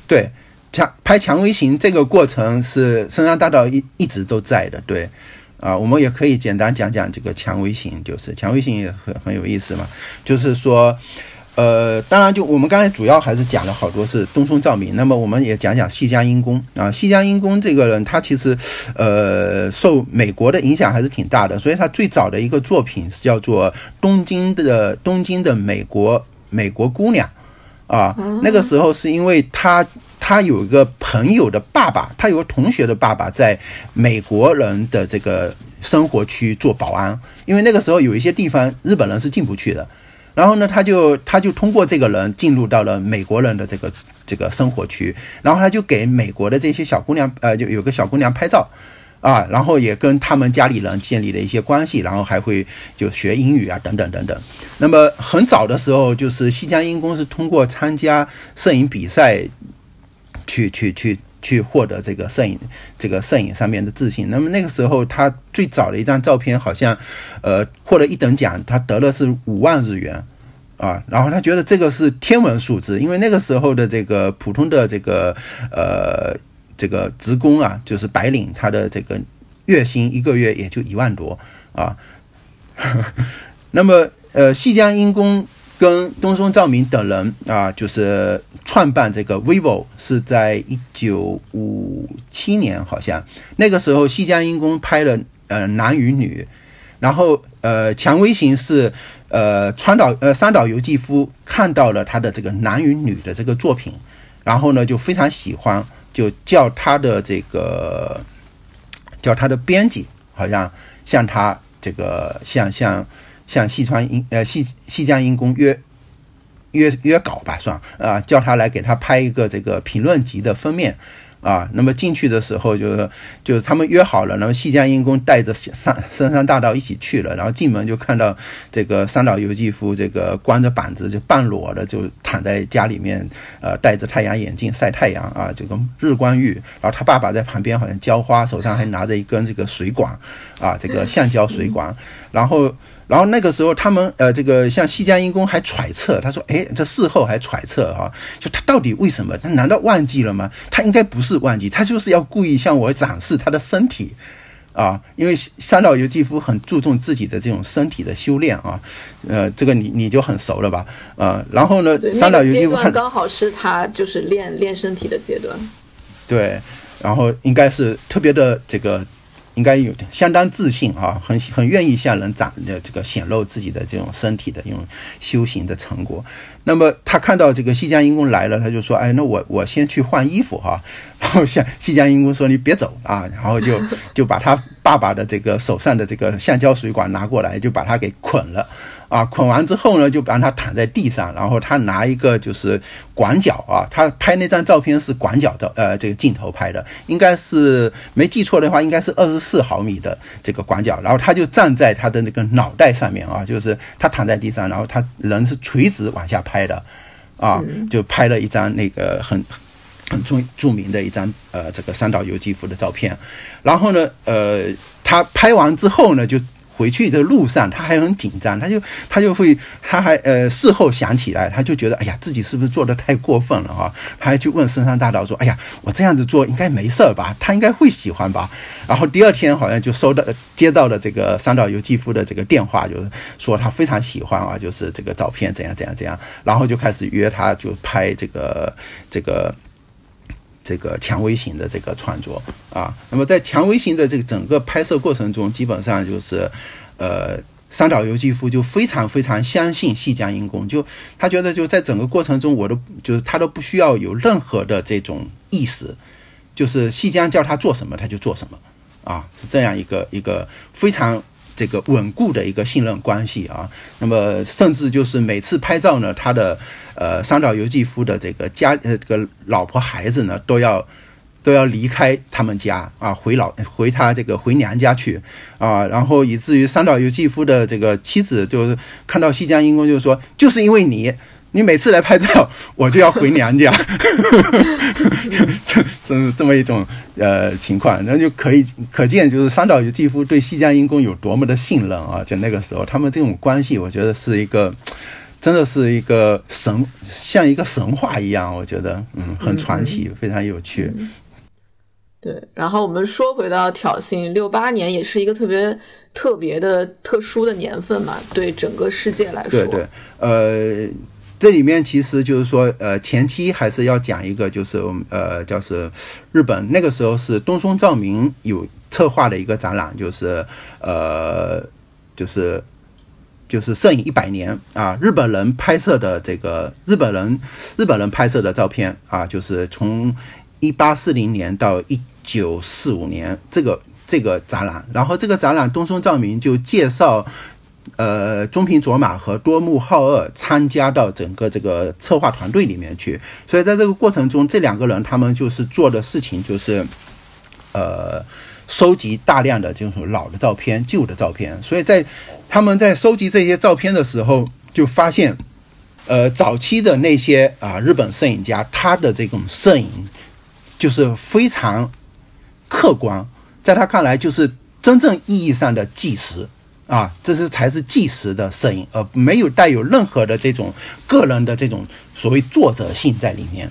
对，强拍《蔷薇行》这个过程是森山大道一一直都在的，对，啊，我们也可以简单讲讲这个《蔷薇行》，就是《蔷薇行》也很很有意思嘛，就是说，呃，当然就我们刚才主要还是讲了好多是东松照明，那么我们也讲讲细江英公啊，细江英公这个人他其实呃受美国的影响还是挺大的，所以他最早的一个作品是叫做《东京的东京的美国美国姑娘》。啊，那个时候是因为他他有一个朋友的爸爸，他有个同学的爸爸在美国人的这个生活区做保安，因为那个时候有一些地方日本人是进不去的，然后呢，他就他就通过这个人进入到了美国人的这个这个生活区，然后他就给美国的这些小姑娘，呃，就有个小姑娘拍照。啊，然后也跟他们家里人建立了一些关系，然后还会就学英语啊，等等等等。那么很早的时候，就是西江英公是通过参加摄影比赛，去去去去去获得这个摄影这个摄影上面的自信。那么那个时候，他最早的一张照片好像，呃，获了一等奖，他得了是五万日元啊。然后他觉得这个是天文数字，因为那个时候的这个普通的这个呃。这个职工啊，就是白领，他的这个月薪一个月也就一万多啊。那么，呃，细江英公跟东松照明等人啊，就是创办这个 vivo 是在一九五七年，好像那个时候西江英公拍了呃男与女，然后呃蔷薇型是呃川岛呃三岛由纪夫看到了他的这个男与女的这个作品，然后呢就非常喜欢。就叫他的这个，叫他的编辑，好像向他这个向向向细川英呃细细江英公约约约稿吧，算啊，叫他来给他拍一个这个评论集的封面。啊，那么进去的时候就是就是他们约好了，然后西江英公带着山深山大道一起去了，然后进门就看到这个三岛由纪夫这个光着膀子就半裸的就躺在家里面，呃，戴着太阳眼镜晒太阳啊，这个日光浴，然后他爸爸在旁边好像浇花，手上还拿着一根这个水管，啊，这个橡胶水管，然后。然后那个时候，他们呃，这个像西江英公还揣测，他说：“哎，这事后还揣测啊，就他到底为什么？他难道忘记了吗？他应该不是忘记，他就是要故意向我展示他的身体啊，因为三岛由纪夫很注重自己的这种身体的修炼啊，呃，这个你你就很熟了吧？呃，然后呢，三岛由纪夫刚好是他就是练练身体的阶段，对，然后应该是特别的这个。应该有相当自信啊，很很愿意向人展的这个显露自己的这种身体的这种修行的成果。那么他看到这个西江英公来了，他就说：“哎，那我我先去换衣服哈。”然后向西江英公说：“你别走啊！”然后就就把他爸爸的这个手上的这个橡胶水管拿过来，就把他给捆了。啊，捆完之后呢，就让他躺在地上，然后他拿一个就是广角啊，他拍那张照片是广角照，呃，这个镜头拍的，应该是没记错的话，应该是二十四毫米的这个广角，然后他就站在他的那个脑袋上面啊，就是他躺在地上，然后他人是垂直往下拍的，啊，就拍了一张那个很很著著名的一张呃这个三岛由纪夫的照片，然后呢，呃，他拍完之后呢，就。回去的路上，他还很紧张，他就他就会，他还呃事后想起来，他就觉得，哎呀，自己是不是做的太过分了啊？他还去问深山大道说，哎呀，我这样子做应该没事儿吧？他应该会喜欢吧？然后第二天好像就收到接到了这个三岛由纪夫的这个电话，就是说他非常喜欢啊，就是这个照片怎样怎样怎样，然后就开始约他就拍这个这个。这个蔷薇型的这个创作啊，那么在蔷薇型的这个整个拍摄过程中，基本上就是，呃，三岛由纪夫就非常非常相信细江英公，就他觉得就在整个过程中，我都就是他都不需要有任何的这种意识，就是细江叫他做什么他就做什么，啊，是这样一个一个非常这个稳固的一个信任关系啊。那么甚至就是每次拍照呢，他的呃三岛由纪夫的这个家呃这个老婆孩子呢都要。都要离开他们家啊，回老回他这个回娘家去啊，然后以至于三岛由纪夫的这个妻子就是看到西江英公就说，就是因为你，你每次来拍照，我就要回娘家，这这这么一种呃情况，那就可以可见就是三岛由纪夫对西江英公有多么的信任啊！就那个时候，他们这种关系，我觉得是一个真的是一个神，像一个神话一样，我觉得嗯很传奇，非常有趣。对，然后我们说回到挑衅，六八年也是一个特别特别的特殊的年份嘛，对整个世界来说。对对，呃，这里面其实就是说，呃，前期还是要讲一个，就是呃，叫是日本那个时候是东松照明有策划的一个展览，就是呃，就是就是摄影一百年啊，日本人拍摄的这个日本人日本人拍摄的照片啊，就是从一八四零年到一。九四五年，这个这个展览，然后这个展览东松照明就介绍，呃，中平卓马和多木浩二参加到整个这个策划团队里面去。所以在这个过程中，这两个人他们就是做的事情就是，呃，收集大量的这种老的照片、旧的照片。所以在他们在收集这些照片的时候，就发现，呃，早期的那些啊日本摄影家，他的这种摄影就是非常。客观，在他看来就是真正意义上的纪实啊，这是才是纪实的摄影，而没有带有任何的这种个人的这种所谓作者性在里面。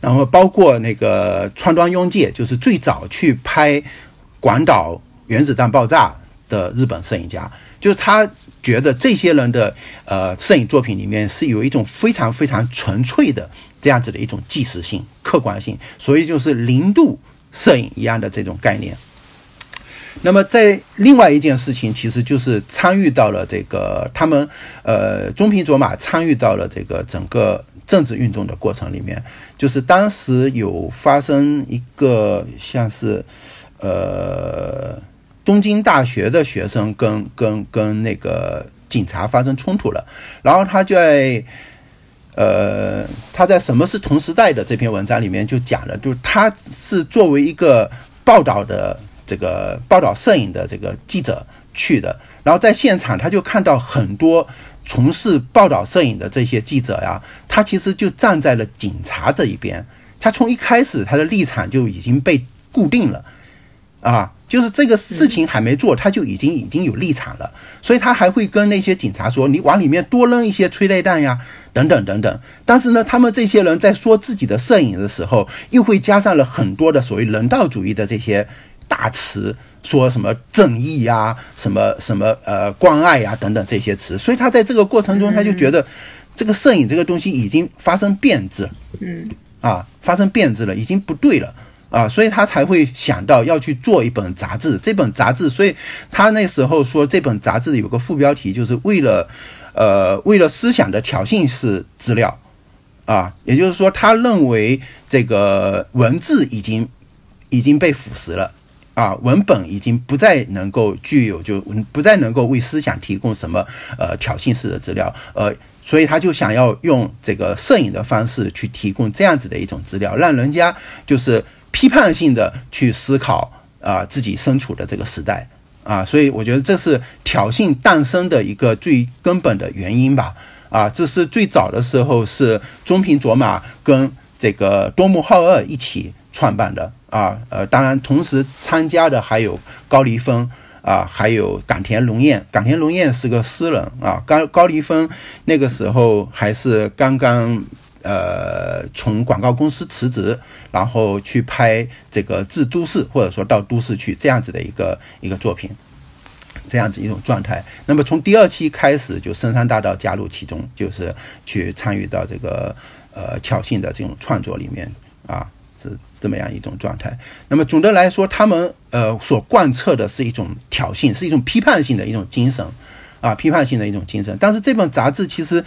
然后包括那个川端庸介，就是最早去拍广岛原子弹爆炸的日本摄影家，就是他觉得这些人的呃摄影作品里面是有一种非常非常纯粹的这样子的一种纪实性、客观性，所以就是零度。摄影一样的这种概念，那么在另外一件事情，其实就是参与到了这个他们呃中平卓马参与到了这个整个政治运动的过程里面，就是当时有发生一个像是呃东京大学的学生跟跟跟那个警察发生冲突了，然后他就在。呃，他在《什么是同时代》的这篇文章里面就讲了，就是他是作为一个报道的这个报道摄影的这个记者去的，然后在现场他就看到很多从事报道摄影的这些记者呀，他其实就站在了警察这一边，他从一开始他的立场就已经被固定了，啊。就是这个事情还没做，他就已经已经有立场了，所以他还会跟那些警察说：“你往里面多扔一些催泪弹呀，等等等等。”但是呢，他们这些人在说自己的摄影的时候，又会加上了很多的所谓人道主义的这些大词，说什么正义呀、什么什么呃关爱呀等等这些词。所以他在这个过程中，他就觉得这个摄影这个东西已经发生变质，嗯，啊，发生变质了，已经不对了。啊，所以他才会想到要去做一本杂志。这本杂志，所以他那时候说这本杂志有个副标题，就是为了，呃，为了思想的挑衅式资料，啊，也就是说，他认为这个文字已经已经被腐蚀了，啊，文本已经不再能够具有就不再能够为思想提供什么呃挑衅式的资料，呃，所以他就想要用这个摄影的方式去提供这样子的一种资料，让人家就是。批判性的去思考啊，自己身处的这个时代啊，所以我觉得这是挑衅诞生的一个最根本的原因吧。啊，这是最早的时候是中平卓马跟这个多木浩二一起创办的啊，呃，当然同时参加的还有高梨丰啊，还有冈田龙彦。冈田龙彦是个诗人啊，高高梨丰那个时候还是刚刚。呃，从广告公司辞职，然后去拍这个致都市，或者说到都市去这样子的一个一个作品，这样子一种状态。那么从第二期开始，就深山大道加入其中，就是去参与到这个呃挑衅的这种创作里面啊，这么样一种状态。那么总的来说，他们呃所贯彻的是一种挑衅，是一种批判性的一种精神啊，批判性的一种精神。但是这本杂志其实。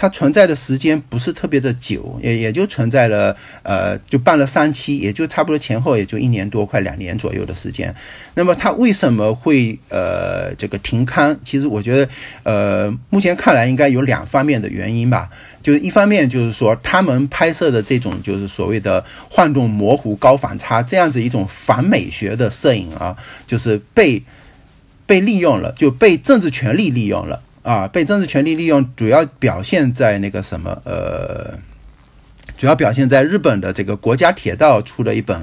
它存在的时间不是特别的久，也也就存在了，呃，就办了三期，也就差不多前后也就一年多，快两年左右的时间。那么它为什么会呃这个停刊？其实我觉得，呃，目前看来应该有两方面的原因吧。就是一方面就是说，他们拍摄的这种就是所谓的晃动、模糊、高反差这样子一种反美学的摄影啊，就是被被利用了，就被政治权力利用了。啊，被政治权力利用，主要表现在那个什么，呃，主要表现在日本的这个国家铁道出的一本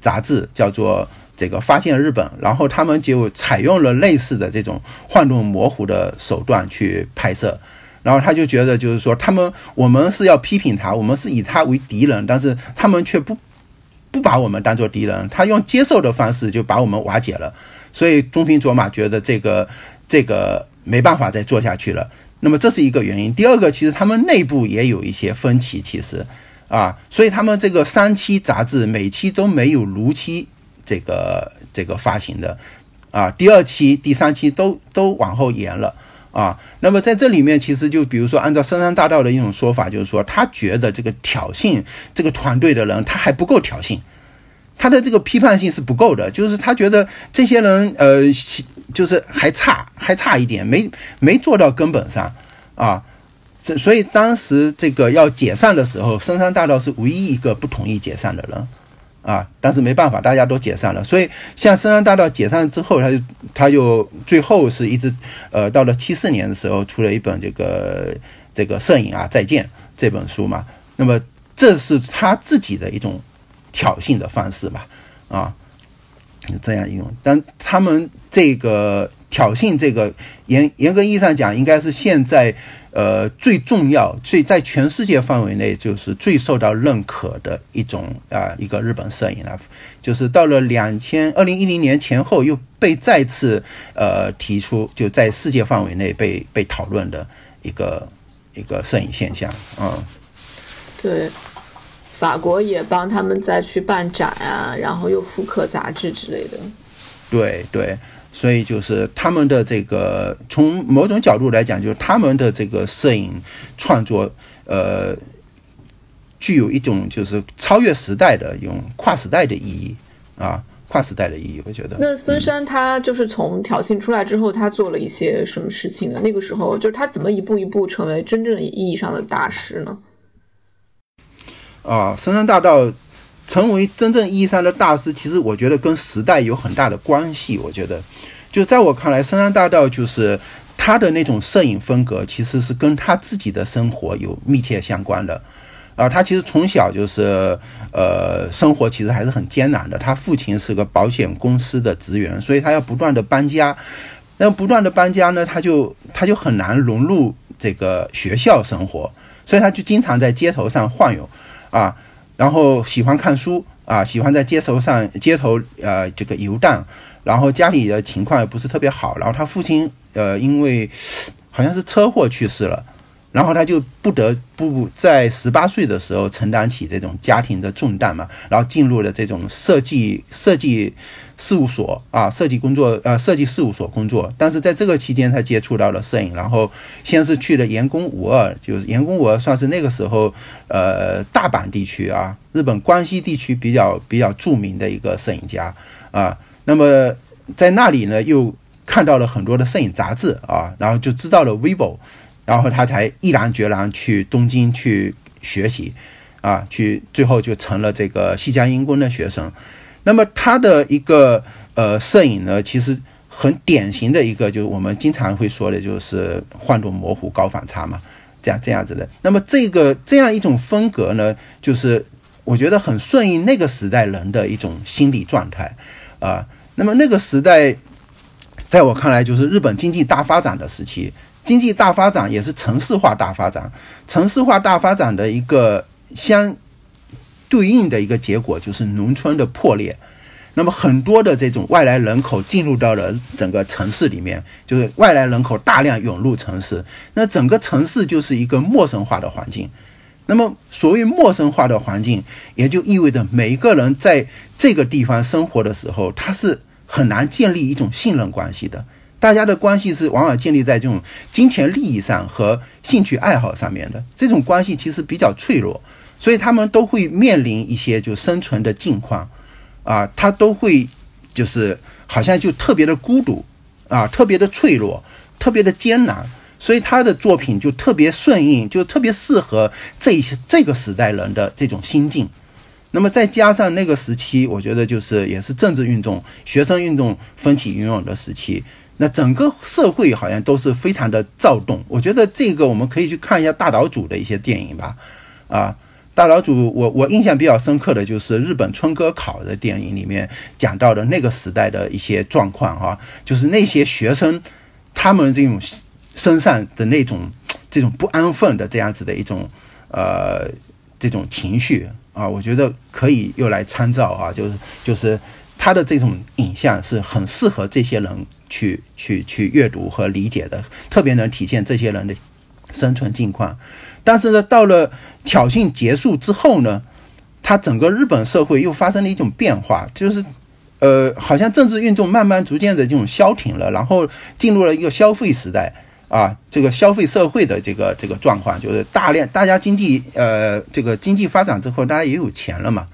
杂志，叫做《这个发现日本》，然后他们就采用了类似的这种晃动模糊的手段去拍摄，然后他就觉得就是说，他们我们是要批评他，我们是以他为敌人，但是他们却不不把我们当做敌人，他用接受的方式就把我们瓦解了，所以中平卓马觉得这个这个。没办法再做下去了，那么这是一个原因。第二个，其实他们内部也有一些分歧，其实啊，所以他们这个三期杂志每期都没有如期这个这个发行的啊，第二期、第三期都都往后延了啊。那么在这里面，其实就比如说，按照深山大道的一种说法，就是说他觉得这个挑衅这个团队的人，他还不够挑衅。他的这个批判性是不够的，就是他觉得这些人，呃，就是还差，还差一点，没没做到根本上，啊，所所以当时这个要解散的时候，深山大道是唯一一个不同意解散的人，啊，但是没办法，大家都解散了，所以像深山大道解散之后，他就他就最后是一直，呃，到了七四年的时候出了一本这个这个摄影啊再见这本书嘛，那么这是他自己的一种。挑衅的方式吧，啊，这样用。但他们这个挑衅，这个严严格意义上讲，应该是现在呃最重要、最在全世界范围内就是最受到认可的一种啊一个日本摄影了。就是到了两千二零一零年前后，又被再次呃提出，就在世界范围内被被讨论的一个一个摄影现象啊。对。法国也帮他们再去办展啊，然后又复刻杂志之类的。对对，所以就是他们的这个，从某种角度来讲，就是他们的这个摄影创作，呃，具有一种就是超越时代的、用跨时代的意义啊，跨时代的意义，我觉得。那森山他就是从挑衅出来之后，他做了一些什么事情呢？那个时候就是他怎么一步一步成为真正意义上的大师呢？啊，深山大道成为真正意义上的大师，其实我觉得跟时代有很大的关系。我觉得，就在我看来，深山大道就是他的那种摄影风格，其实是跟他自己的生活有密切相关的。啊，他其实从小就是呃，生活其实还是很艰难的。他父亲是个保险公司的职员，所以他要不断的搬家。那不断的搬家呢，他就他就很难融入这个学校生活，所以他就经常在街头上晃悠。啊，然后喜欢看书啊，喜欢在街头上街头呃这个游荡，然后家里的情况也不是特别好，然后他父亲呃因为好像是车祸去世了。然后他就不得不在十八岁的时候承担起这种家庭的重担嘛，然后进入了这种设计设计事务所啊，设计工作呃设计事务所工作。但是在这个期间，他接触到了摄影，然后先是去了岩宫五二，就是岩宫五二算是那个时候呃大阪地区啊，日本关西地区比较比较著名的一个摄影家啊。那么在那里呢，又看到了很多的摄影杂志啊，然后就知道了 vivo。然后他才毅然决然去东京去学习，啊，去最后就成了这个西江英宫的学生。那么他的一个呃摄影呢，其实很典型的一个，就是我们经常会说的，就是晃动、模糊、高反差嘛，这样这样子的。那么这个这样一种风格呢，就是我觉得很顺应那个时代人的一种心理状态啊。那么那个时代，在我看来，就是日本经济大发展的时期。经济大发展也是城市化大发展，城市化大发展的一个相对应的一个结果就是农村的破裂。那么很多的这种外来人口进入到了整个城市里面，就是外来人口大量涌入城市，那整个城市就是一个陌生化的环境。那么所谓陌生化的环境，也就意味着每一个人在这个地方生活的时候，他是很难建立一种信任关系的。大家的关系是往往建立在这种金钱利益上和兴趣爱好上面的，这种关系其实比较脆弱，所以他们都会面临一些就生存的境况，啊，他都会就是好像就特别的孤独，啊，特别的脆弱，特别的艰难，所以他的作品就特别顺应，就特别适合这些这个时代人的这种心境。那么再加上那个时期，我觉得就是也是政治运动、学生运动风起云涌的时期。那整个社会好像都是非常的躁动，我觉得这个我们可以去看一下大岛渚的一些电影吧。啊，大岛渚，我我印象比较深刻的就是日本春哥考的电影里面讲到的那个时代的一些状况哈，就是那些学生他们这种身上的那种这种不安分的这样子的一种呃这种情绪啊，我觉得可以用来参照啊，就是就是他的这种影像是很适合这些人。去去去阅读和理解的，特别能体现这些人的生存境况。但是呢，到了挑衅结束之后呢，他整个日本社会又发生了一种变化，就是呃，好像政治运动慢慢逐渐的这种消停了，然后进入了一个消费时代啊，这个消费社会的这个这个状况，就是大量大家经济呃这个经济发展之后，大家也有钱了嘛，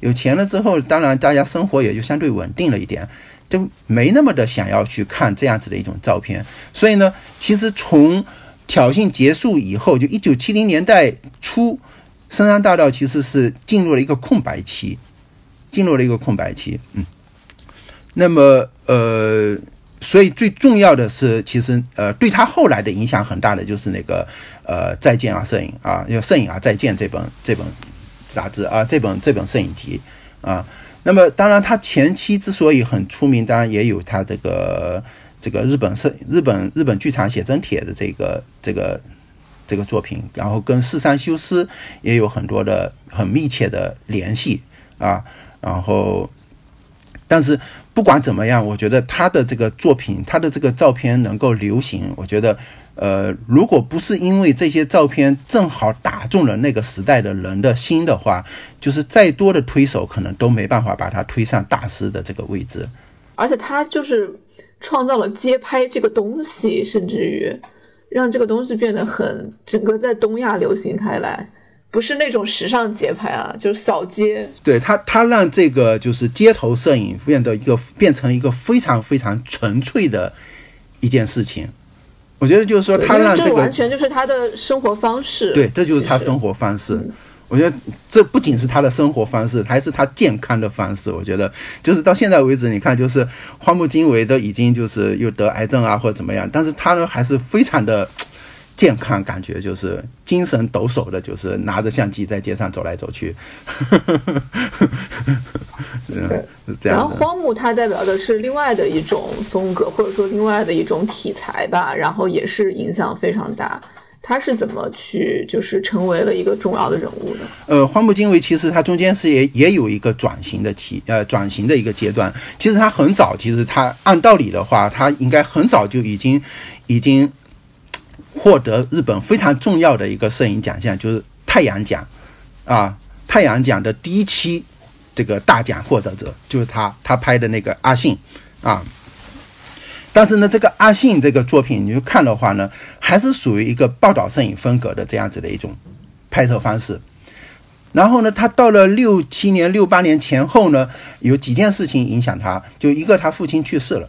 有钱了之后，当然大家生活也就相对稳定了一点。就没那么的想要去看这样子的一种照片，所以呢，其实从挑衅结束以后，就一九七零年代初，深山大道其实是进入了一个空白期，进入了一个空白期。嗯，那么呃，所以最重要的是，其实呃，对他后来的影响很大的就是那个呃，再见啊，摄影啊，要摄影啊，再见这本这本杂志啊，这本这本摄影集啊。那么，当然，他前期之所以很出名，当然也有他这个这个日本是日本日本剧场写真帖的这个这个这个作品，然后跟四山修斯也有很多的很密切的联系啊。然后，但是不管怎么样，我觉得他的这个作品，他的这个照片能够流行，我觉得。呃，如果不是因为这些照片正好打中了那个时代的人的心的话，就是再多的推手可能都没办法把他推上大师的这个位置。而且他就是创造了街拍这个东西，甚至于让这个东西变得很整个在东亚流行开来，不是那种时尚街拍啊，就是扫街。对他，他让这个就是街头摄影变得一个变成一个非常非常纯粹的一件事情。我觉得就是说，他让这个完全就是他的生活方式。对，这就是他生活方式。我觉得这不仅是他的生活方式，还是他健康的方式。我觉得就是到现在为止，你看，就是荒木经惟都已经就是又得癌症啊，或者怎么样，但是他呢还是非常的。健康感觉就是精神抖擞的，就是拿着相机在街上走来走去。嗯，这样。然后荒木它代表的是另外的一种风格，或者说另外的一种题材吧。然后也是影响非常大。他是怎么去就是成为了一个重要的人物的？呃，荒木经惟其实他中间是也也有一个转型的期呃转型的一个阶段。其实他很早，其实他按道理的话，他应该很早就已经已经。获得日本非常重要的一个摄影奖项，就是太阳奖，啊，太阳奖的第一期这个大奖获得者就是他，他拍的那个阿信，啊，但是呢，这个阿信这个作品，你去看的话呢，还是属于一个报道摄影风格的这样子的一种拍摄方式。然后呢，他到了六七年、六八年前后呢，有几件事情影响他，就一个他父亲去世了。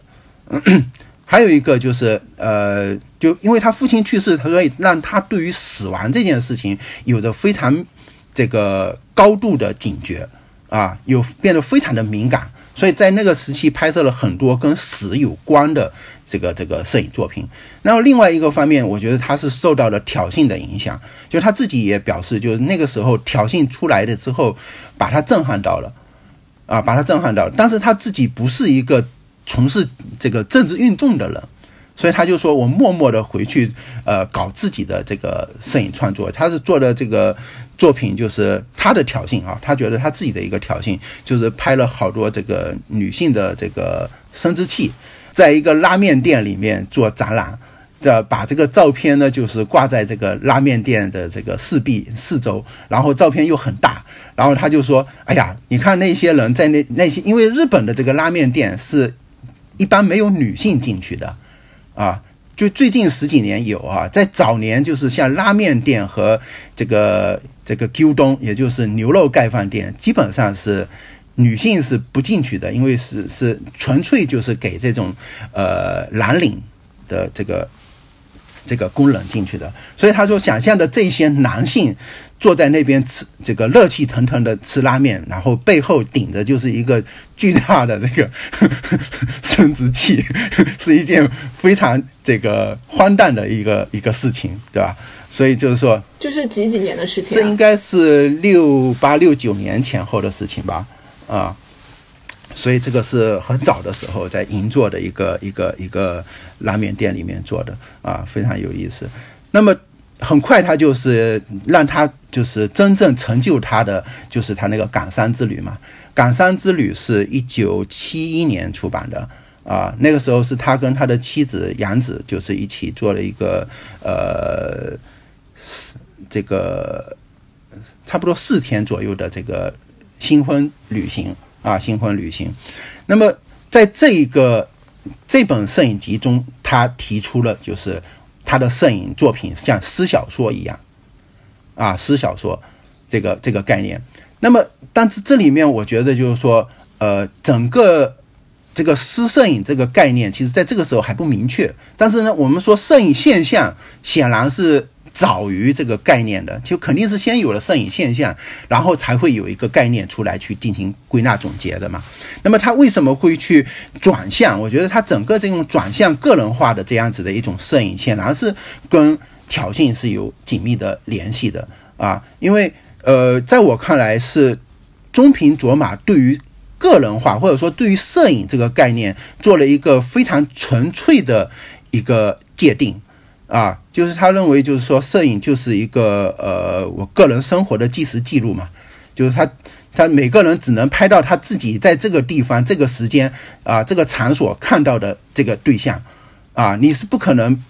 还有一个就是，呃，就因为他父亲去世，所以让他对于死亡这件事情有着非常这个高度的警觉啊，有变得非常的敏感，所以在那个时期拍摄了很多跟死有关的这个这个摄影作品。然后另外一个方面，我觉得他是受到了挑衅的影响，就他自己也表示，就是那个时候挑衅出来的之后，把他震撼到了，啊，把他震撼到了，但是他自己不是一个。从事这个政治运动的人，所以他就说我默默的回去，呃，搞自己的这个摄影创作。他是做的这个作品，就是他的挑衅啊，他觉得他自己的一个挑衅，就是拍了好多这个女性的这个生殖器，在一个拉面店里面做展览，这把这个照片呢，就是挂在这个拉面店的这个四壁四周，然后照片又很大，然后他就说，哎呀，你看那些人在那那些，因为日本的这个拉面店是。一般没有女性进去的，啊。就最近十几年有啊，在早年就是像拉面店和这个这个 Q 东，也就是牛肉盖饭店，基本上是女性是不进去的，因为是是纯粹就是给这种呃蓝领的这个这个工人进去的。所以他说，想象的这些男性坐在那边吃这个热气腾腾的吃拉面，然后背后顶着就是一个巨大的这个 生殖器，是一件非常。这个荒诞的一个一个事情，对吧？所以就是说，这是几几年的事情？这应该是六八六九年前后的事情吧？啊，所以这个是很早的时候在银座的一个一个一个拉面店里面做的啊，非常有意思。那么很快他就是让他就是真正成就他的，就是他那个冈山之旅嘛。冈山之旅是一九七一年出版的。啊，那个时候是他跟他的妻子杨子，就是一起做了一个呃，这个差不多四天左右的这个新婚旅行啊，新婚旅行。那么在这一个这本摄影集中，他提出了就是他的摄影作品像诗小说一样啊，诗小说这个这个概念。那么，但是这里面我觉得就是说，呃，整个。这个诗摄影这个概念，其实在这个时候还不明确。但是呢，我们说摄影现象显然是早于这个概念的，就肯定是先有了摄影现象，然后才会有一个概念出来去进行归纳总结的嘛。那么他为什么会去转向？我觉得他整个这种转向个人化的这样子的一种摄影，显然是跟挑衅是有紧密的联系的啊。因为呃，在我看来是中平卓玛对于。个人化，或者说对于摄影这个概念做了一个非常纯粹的一个界定啊，就是他认为就是说摄影就是一个呃我个人生活的纪实记录嘛，就是他他每个人只能拍到他自己在这个地方这个时间啊这个场所看到的这个对象啊，你是不可能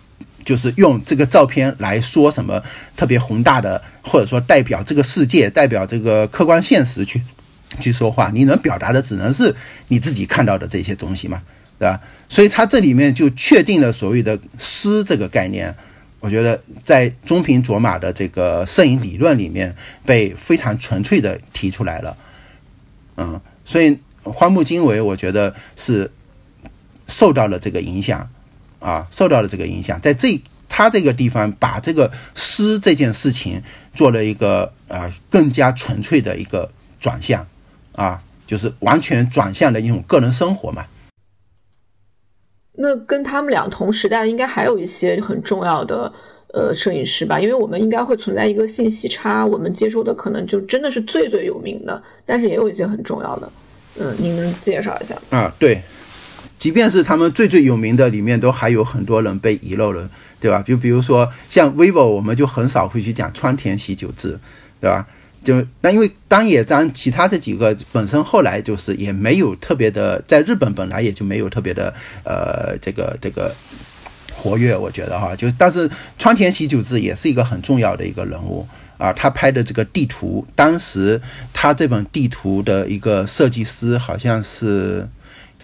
就是用这个照片来说什么特别宏大的，或者说代表这个世界代表这个客观现实去。去说话，你能表达的只能是你自己看到的这些东西嘛，对吧？所以他这里面就确定了所谓的诗这个概念。我觉得在中平卓玛的这个摄影理论里面被非常纯粹的提出来了。嗯，所以荒木经惟我觉得是受到了这个影响啊，受到了这个影响，在这他这个地方把这个诗这件事情做了一个啊更加纯粹的一个转向。啊，就是完全转向的一种个人生活嘛。那跟他们俩同时代的，应该还有一些很重要的呃摄影师吧？因为我们应该会存在一个信息差，我们接收的可能就真的是最最有名的，但是也有一些很重要的。嗯，您能介绍一下？啊，对，即便是他们最最有名的里面，都还有很多人被遗漏了，对吧？就比如说像 vivo，我们就很少会去讲川田喜久治，对吧？就那因为当野章其他这几个本身后来就是也没有特别的，在日本本来也就没有特别的呃这个这个活跃，我觉得哈，就但是川田喜久治也是一个很重要的一个人物啊，他拍的这个地图，当时他这本地图的一个设计师好像是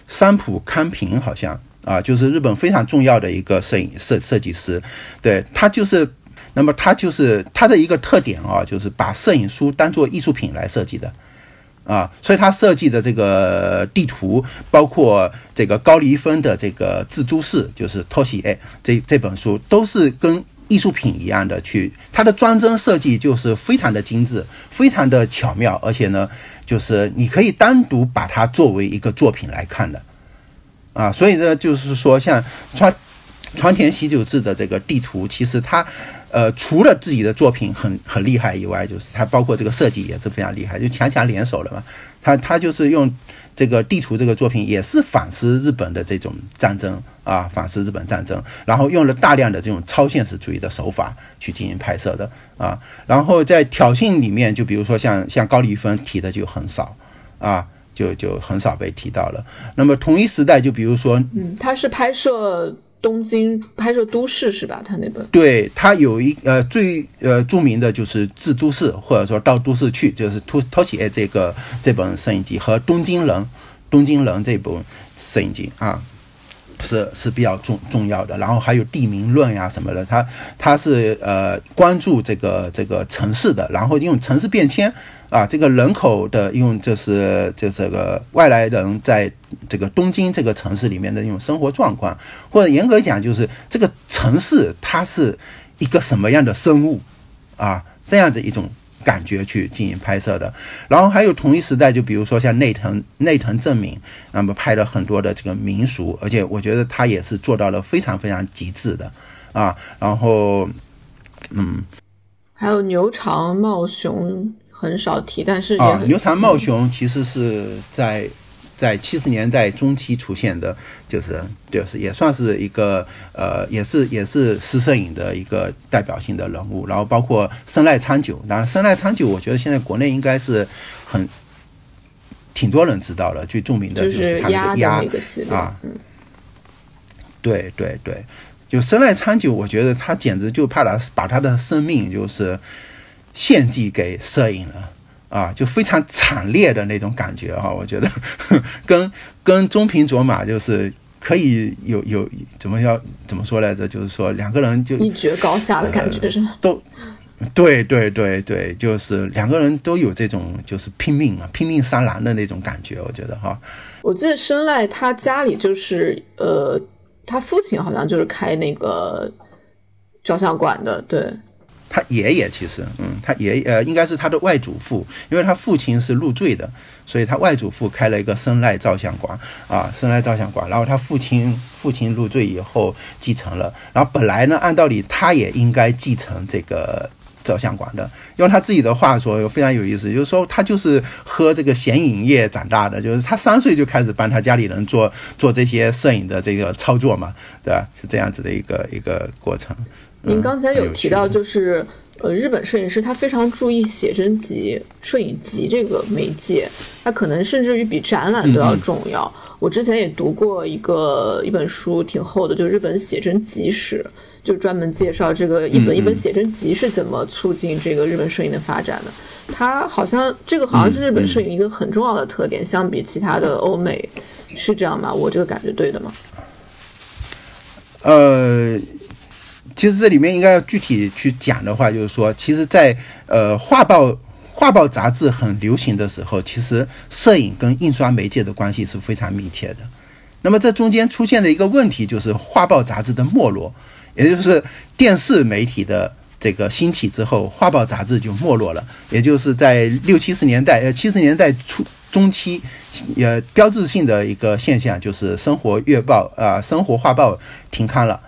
三浦康平，好像啊，就是日本非常重要的一个摄影设设计师，对他就是。那么它就是它的一个特点啊，就是把摄影书当做艺术品来设计的，啊，所以它设计的这个地图，包括这个高黎芬的这个《制都市》，就是《托西埃》这这本书，都是跟艺术品一样的去，它的装帧设计就是非常的精致，非常的巧妙，而且呢，就是你可以单独把它作为一个作品来看的，啊，所以呢，就是说像川川田喜久治的这个地图，其实它。呃，除了自己的作品很很厉害以外，就是他包括这个设计也是非常厉害，就强强联手了嘛。他他就是用这个地图这个作品，也是反思日本的这种战争啊，反思日本战争，然后用了大量的这种超现实主义的手法去进行拍摄的啊。然后在挑衅里面，就比如说像像高丽芬提的就很少啊，就就很少被提到了。那么同一时代，就比如说，嗯，他是拍摄。东京拍摄都市是吧？他那本对他有一呃最呃著名的就是《致都市》，或者说到都市去，就是托托起这个这本摄影集和《东京人》《东京人》这本摄影集啊。是是比较重重要的。然后还有地名论呀什么的，他他是呃关注这个这个城市的，然后用城市变迁啊，这个人口的用就是就这个外来人在这个东京这个城市里面的一种生活状况，或者严格讲就是这个城市它是一个什么样的生物啊，这样子一种。感觉去进行拍摄的，然后还有同一时代，就比如说像内藤内藤正明，那么拍了很多的这个民俗，而且我觉得他也是做到了非常非常极致的啊。然后，嗯，还有牛肠茂雄很少提，但是啊，牛肠茂雄其实是在。在七十年代中期出现的，就是就是也算是一个呃，也是也是诗摄影的一个代表性的人物。然后包括生濑昌久，然后生濑昌久，我觉得现在国内应该是很挺多人知道了，最著名的就是他的鸭啊，对对对，就生濑昌久，我觉得他简直就怕他把他的生命就是献祭给摄影了。啊，就非常惨烈的那种感觉啊！我觉得 跟跟中平卓玛就是可以有有怎么要怎么说来着？就是说两个人就一决高下的感觉是吗？都对对对对，就是两个人都有这种就是拼命啊，拼命三郎的那种感觉。我觉得哈，我记得生赖他家里就是呃，他父亲好像就是开那个照相馆的，对。他爷爷其实，嗯，他爷呃应该是他的外祖父，因为他父亲是入赘的，所以他外祖父开了一个生赖照相馆啊，生赖照相馆。然后他父亲父亲入赘以后继承了，然后本来呢，按道理他也应该继承这个照相馆的。用他自己的话说，非常有意思，就是说他就是喝这个显影液长大的，就是他三岁就开始帮他家里人做做这些摄影的这个操作嘛，对吧？是这样子的一个一个过程。您刚才有提到，就是呃，日本摄影师他非常注意写真集、摄影集这个媒介，他可能甚至于比展览都要重要。我之前也读过一个一本书，挺厚的，就是日本写真集史，就专门介绍这个一本一本写真集是怎么促进这个日本摄影的发展的。它好像这个好像是日本摄影一个很重要的特点，相比其他的欧美，是这样吗？我这个感觉对的吗？呃。其实这里面应该要具体去讲的话，就是说，其实，在呃画报画报杂志很流行的时候，其实摄影跟印刷媒介的关系是非常密切的。那么这中间出现的一个问题就是画报杂志的没落，也就是电视媒体的这个兴起之后，画报杂志就没落了。也就是在六七十年代，呃七十年代初中期，呃标志性的一个现象就是《生活月报》啊，《生活画报》停刊了。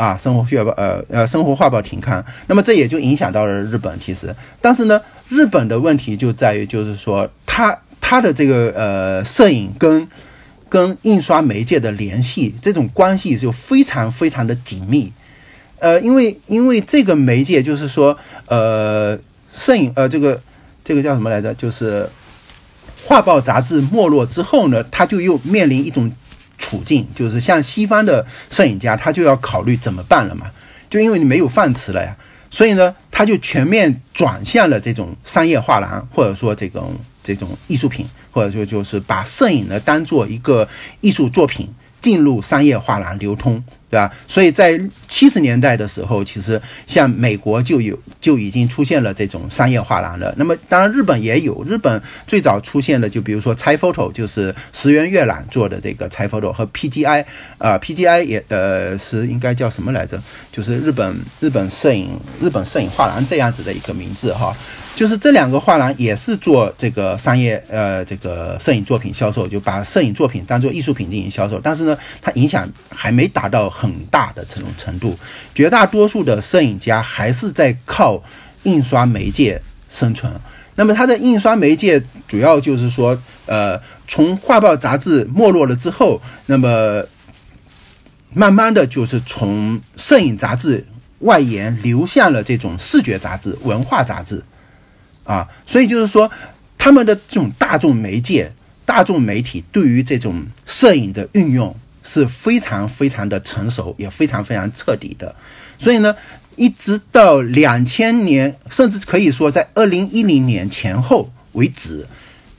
啊，生活月报，呃呃，生活画报停刊，那么这也就影响到了日本。其实，但是呢，日本的问题就在于，就是说，它它的这个呃，摄影跟跟印刷媒介的联系，这种关系就非常非常的紧密。呃，因为因为这个媒介就是说，呃，摄影，呃，这个这个叫什么来着？就是画报杂志没落之后呢，它就又面临一种。处境就是像西方的摄影家，他就要考虑怎么办了嘛？就因为你没有饭吃了呀，所以呢，他就全面转向了这种商业画廊，或者说这种这种艺术品，或者说就是把摄影呢当做一个艺术作品进入商业画廊流通。对吧？所以在七十年代的时候，其实像美国就有就已经出现了这种商业画廊了。那么当然日本也有，日本最早出现的就比如说拆 photo，就是石原阅览做的这个拆 photo 和 PGI 啊，PGI 也呃是应该叫什么来着？就是日本日本摄影日本摄影画廊这样子的一个名字哈。就是这两个画廊也是做这个商业呃这个摄影作品销售，就把摄影作品当做艺术品进行销售。但是呢，它影响还没达到很大的这种程度。绝大多数的摄影家还是在靠印刷媒介生存。那么它的印刷媒介主要就是说，呃，从画报杂志没落了之后，那么慢慢的就是从摄影杂志外延流向了这种视觉杂志、文化杂志。啊，所以就是说，他们的这种大众媒介、大众媒体对于这种摄影的运用是非常非常的成熟，也非常非常彻底的。所以呢，一直到两千年，甚至可以说在二零一零年前后为止，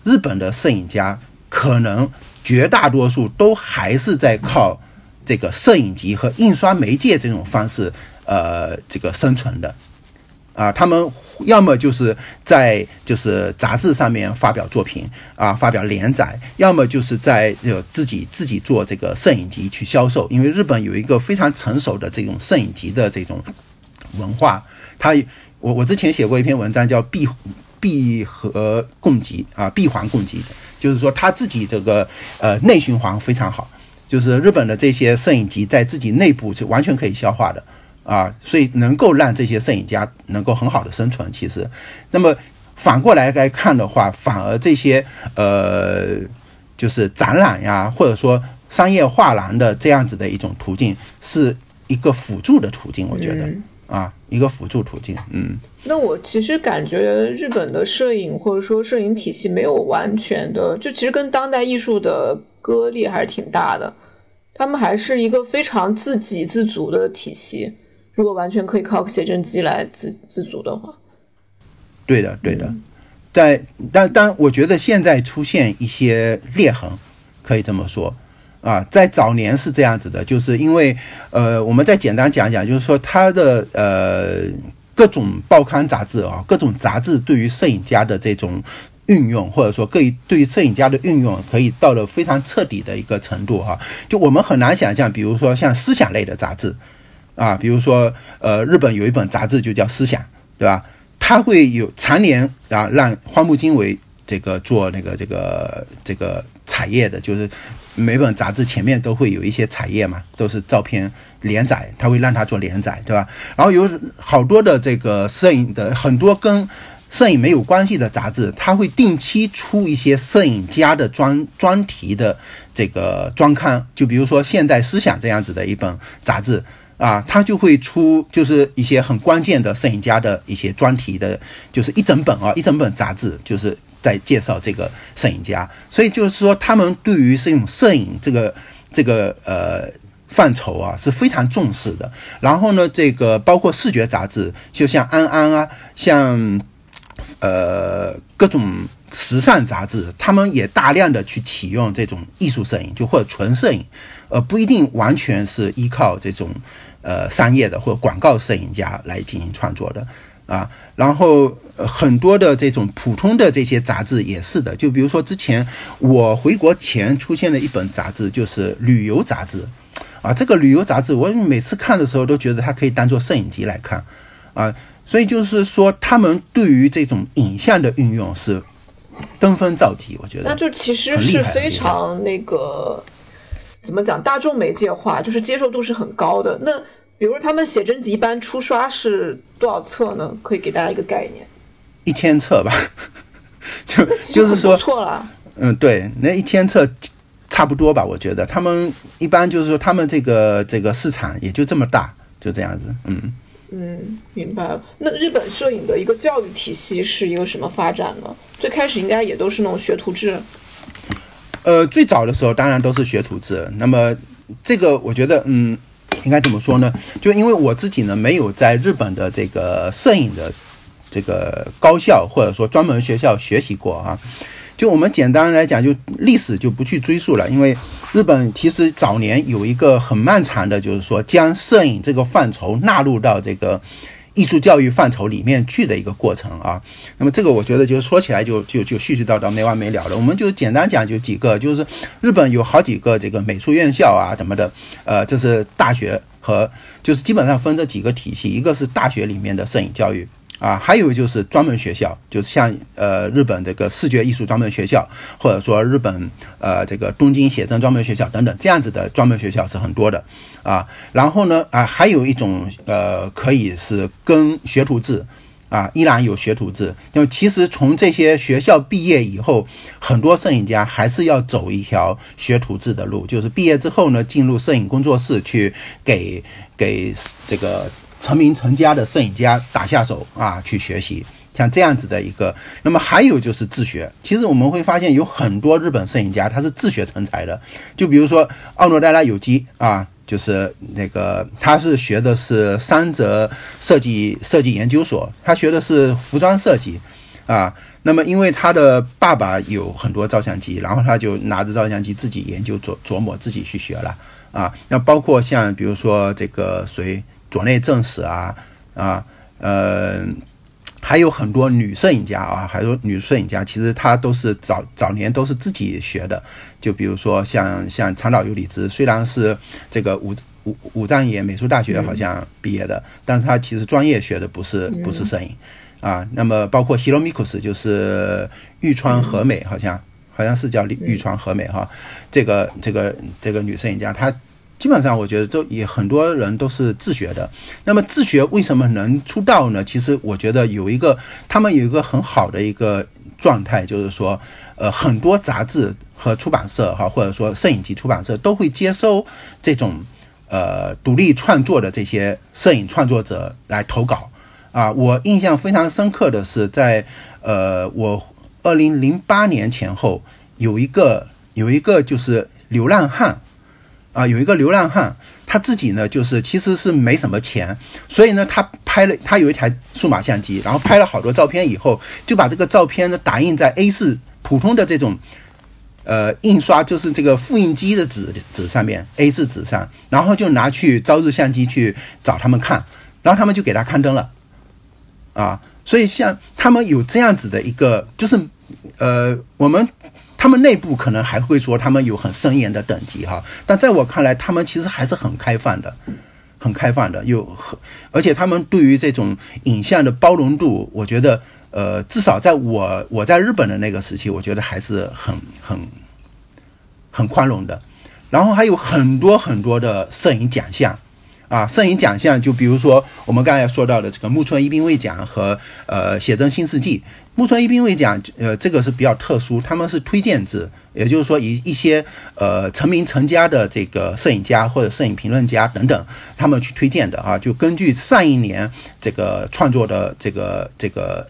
日本的摄影家可能绝大多数都还是在靠这个摄影集和印刷媒介这种方式，呃，这个生存的。啊，他们要么就是在就是杂志上面发表作品啊，发表连载，要么就是在有自己自己做这个摄影集去销售。因为日本有一个非常成熟的这种摄影集的这种文化。他我我之前写过一篇文章叫闭闭合供给啊，闭环供给，就是说他自己这个呃内循环非常好，就是日本的这些摄影集在自己内部是完全可以消化的。啊，所以能够让这些摄影家能够很好的生存。其实，那么反过来来看的话，反而这些呃，就是展览呀，或者说商业画廊的这样子的一种途径，是一个辅助的途径。我觉得啊，一个辅助途径。嗯，那我其实感觉日本的摄影或者说摄影体系没有完全的，就其实跟当代艺术的割裂还是挺大的。他们还是一个非常自给自足的体系。如果完全可以靠写真机来自自足的话，对的，对的，在但但我觉得现在出现一些裂痕，可以这么说。啊，在早年是这样子的，就是因为呃，我们再简单讲讲，就是说它的呃各种报刊杂志啊，各种杂志对于摄影家的这种运用，或者说各对于摄影家的运用，可以到了非常彻底的一个程度哈，就我们很难想象，比如说像思想类的杂志。啊，比如说，呃，日本有一本杂志就叫《思想》，对吧？它会有常年啊，让荒木经惟这个做那个这个这个彩页的，就是每本杂志前面都会有一些彩页嘛，都是照片连载，他会让他做连载，对吧？然后有好多的这个摄影的很多跟摄影没有关系的杂志，他会定期出一些摄影家的专专题的这个专刊，就比如说《现代思想》这样子的一本杂志。啊，他就会出，就是一些很关键的摄影家的一些专题的，就是一整本啊，一整本杂志，就是在介绍这个摄影家。所以就是说，他们对于这种摄影这个这个呃范畴啊是非常重视的。然后呢，这个包括视觉杂志，就像安安啊，像呃各种时尚杂志，他们也大量的去启用这种艺术摄影，就或者纯摄影，呃，不一定完全是依靠这种。呃，商业的或广告摄影家来进行创作的啊，然后很多的这种普通的这些杂志也是的，就比如说之前我回国前出现的一本杂志就是旅游杂志啊，这个旅游杂志我每次看的时候都觉得它可以当做摄影集来看啊，所以就是说他们对于这种影像的运用是登峰造极，我觉得那就其实是非常那个。怎么讲？大众媒介化就是接受度是很高的。那比如他们写真集一般出刷是多少册呢？可以给大家一个概念。一千册吧，就就是说错了。嗯，对，那一千册差不多吧？我觉得他们一般就是说他们这个这个市场也就这么大，就这样子。嗯嗯，明白了。那日本摄影的一个教育体系是一个什么发展呢？最开始应该也都是那种学徒制。呃，最早的时候当然都是学徒制。那么这个我觉得，嗯，应该怎么说呢？就因为我自己呢没有在日本的这个摄影的这个高校或者说专门学校学习过啊。就我们简单来讲，就历史就不去追溯了。因为日本其实早年有一个很漫长的，就是说将摄影这个范畴纳入到这个。艺术教育范畴里面去的一个过程啊，那么这个我觉得就是说起来就就就絮絮叨叨没完没了了。我们就简单讲就几个，就是日本有好几个这个美术院校啊，怎么的，呃，这是大学和就是基本上分这几个体系，一个是大学里面的摄影教育。啊，还有就是专门学校，就是像呃日本这个视觉艺术专门学校，或者说日本呃这个东京写真专门学校等等这样子的专门学校是很多的啊。然后呢啊，还有一种呃可以是跟学徒制啊，依然有学徒制。因为其实从这些学校毕业以后，很多摄影家还是要走一条学徒制的路，就是毕业之后呢，进入摄影工作室去给给这个。成名成家的摄影家打下手啊，去学习像这样子的一个。那么还有就是自学。其实我们会发现有很多日本摄影家他是自学成才的。就比如说奥诺戴拉有机啊，就是那个他是学的是三泽设计设计研究所，他学的是服装设计啊。那么因为他的爸爸有很多照相机，然后他就拿着照相机自己研究琢琢磨，自己去学了。啊。那包括像比如说这个谁佐内正史啊啊呃。还有很多女摄影家啊，还有女摄影家，其实她都是早早年都是自己学的。就比如说像像长岛由里子，虽然是这个武武武藏野美术大学好像毕业的，但是她其实专业学的不是不是摄影啊。那么包括 Hiromikus 就是玉川和美，好像好像是叫玉川和美哈。这个这个这个女摄影家，她。基本上我觉得都也很多人都是自学的。那么自学为什么能出道呢？其实我觉得有一个他们有一个很好的一个状态，就是说，呃，很多杂志和出版社哈，或者说摄影集出版社都会接收这种呃独立创作的这些摄影创作者来投稿啊。我印象非常深刻的是，在呃我二零零八年前后有一个有一个就是流浪汉。啊，有一个流浪汉，他自己呢，就是其实是没什么钱，所以呢，他拍了，他有一台数码相机，然后拍了好多照片以后，就把这个照片呢打印在 A4 普通的这种，呃，印刷就是这个复印机的纸纸上面，A4 纸上，然后就拿去朝日相机去找他们看，然后他们就给他刊登了，啊，所以像他们有这样子的一个，就是呃，我们。他们内部可能还会说他们有很森严的等级哈，但在我看来，他们其实还是很开放的，很开放的，有很而且他们对于这种影像的包容度，我觉得呃，至少在我我在日本的那个时期，我觉得还是很很很宽容的。然后还有很多很多的摄影奖项啊，摄影奖项就比如说我们刚才说到的这个木村一兵卫奖和呃写真新世纪。木村一兵卫奖，呃，这个是比较特殊，他们是推荐制，也就是说，以一些呃成名成家的这个摄影家或者摄影评论家等等，他们去推荐的啊，就根据上一年这个创作的这个这个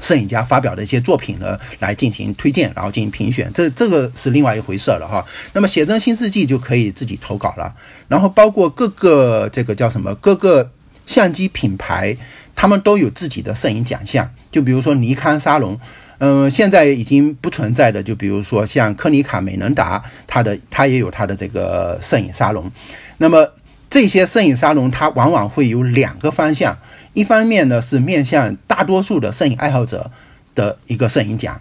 摄影家发表的一些作品呢，来进行推荐，然后进行评选，这这个是另外一回事了哈。那么写真新世纪就可以自己投稿了，然后包括各个这个叫什么各个相机品牌。他们都有自己的摄影奖项，就比如说尼康沙龙，嗯，现在已经不存在的，就比如说像柯尼卡美能达，它的它也有它的这个摄影沙龙。那么这些摄影沙龙，它往往会有两个方向，一方面呢是面向大多数的摄影爱好者的一个摄影奖，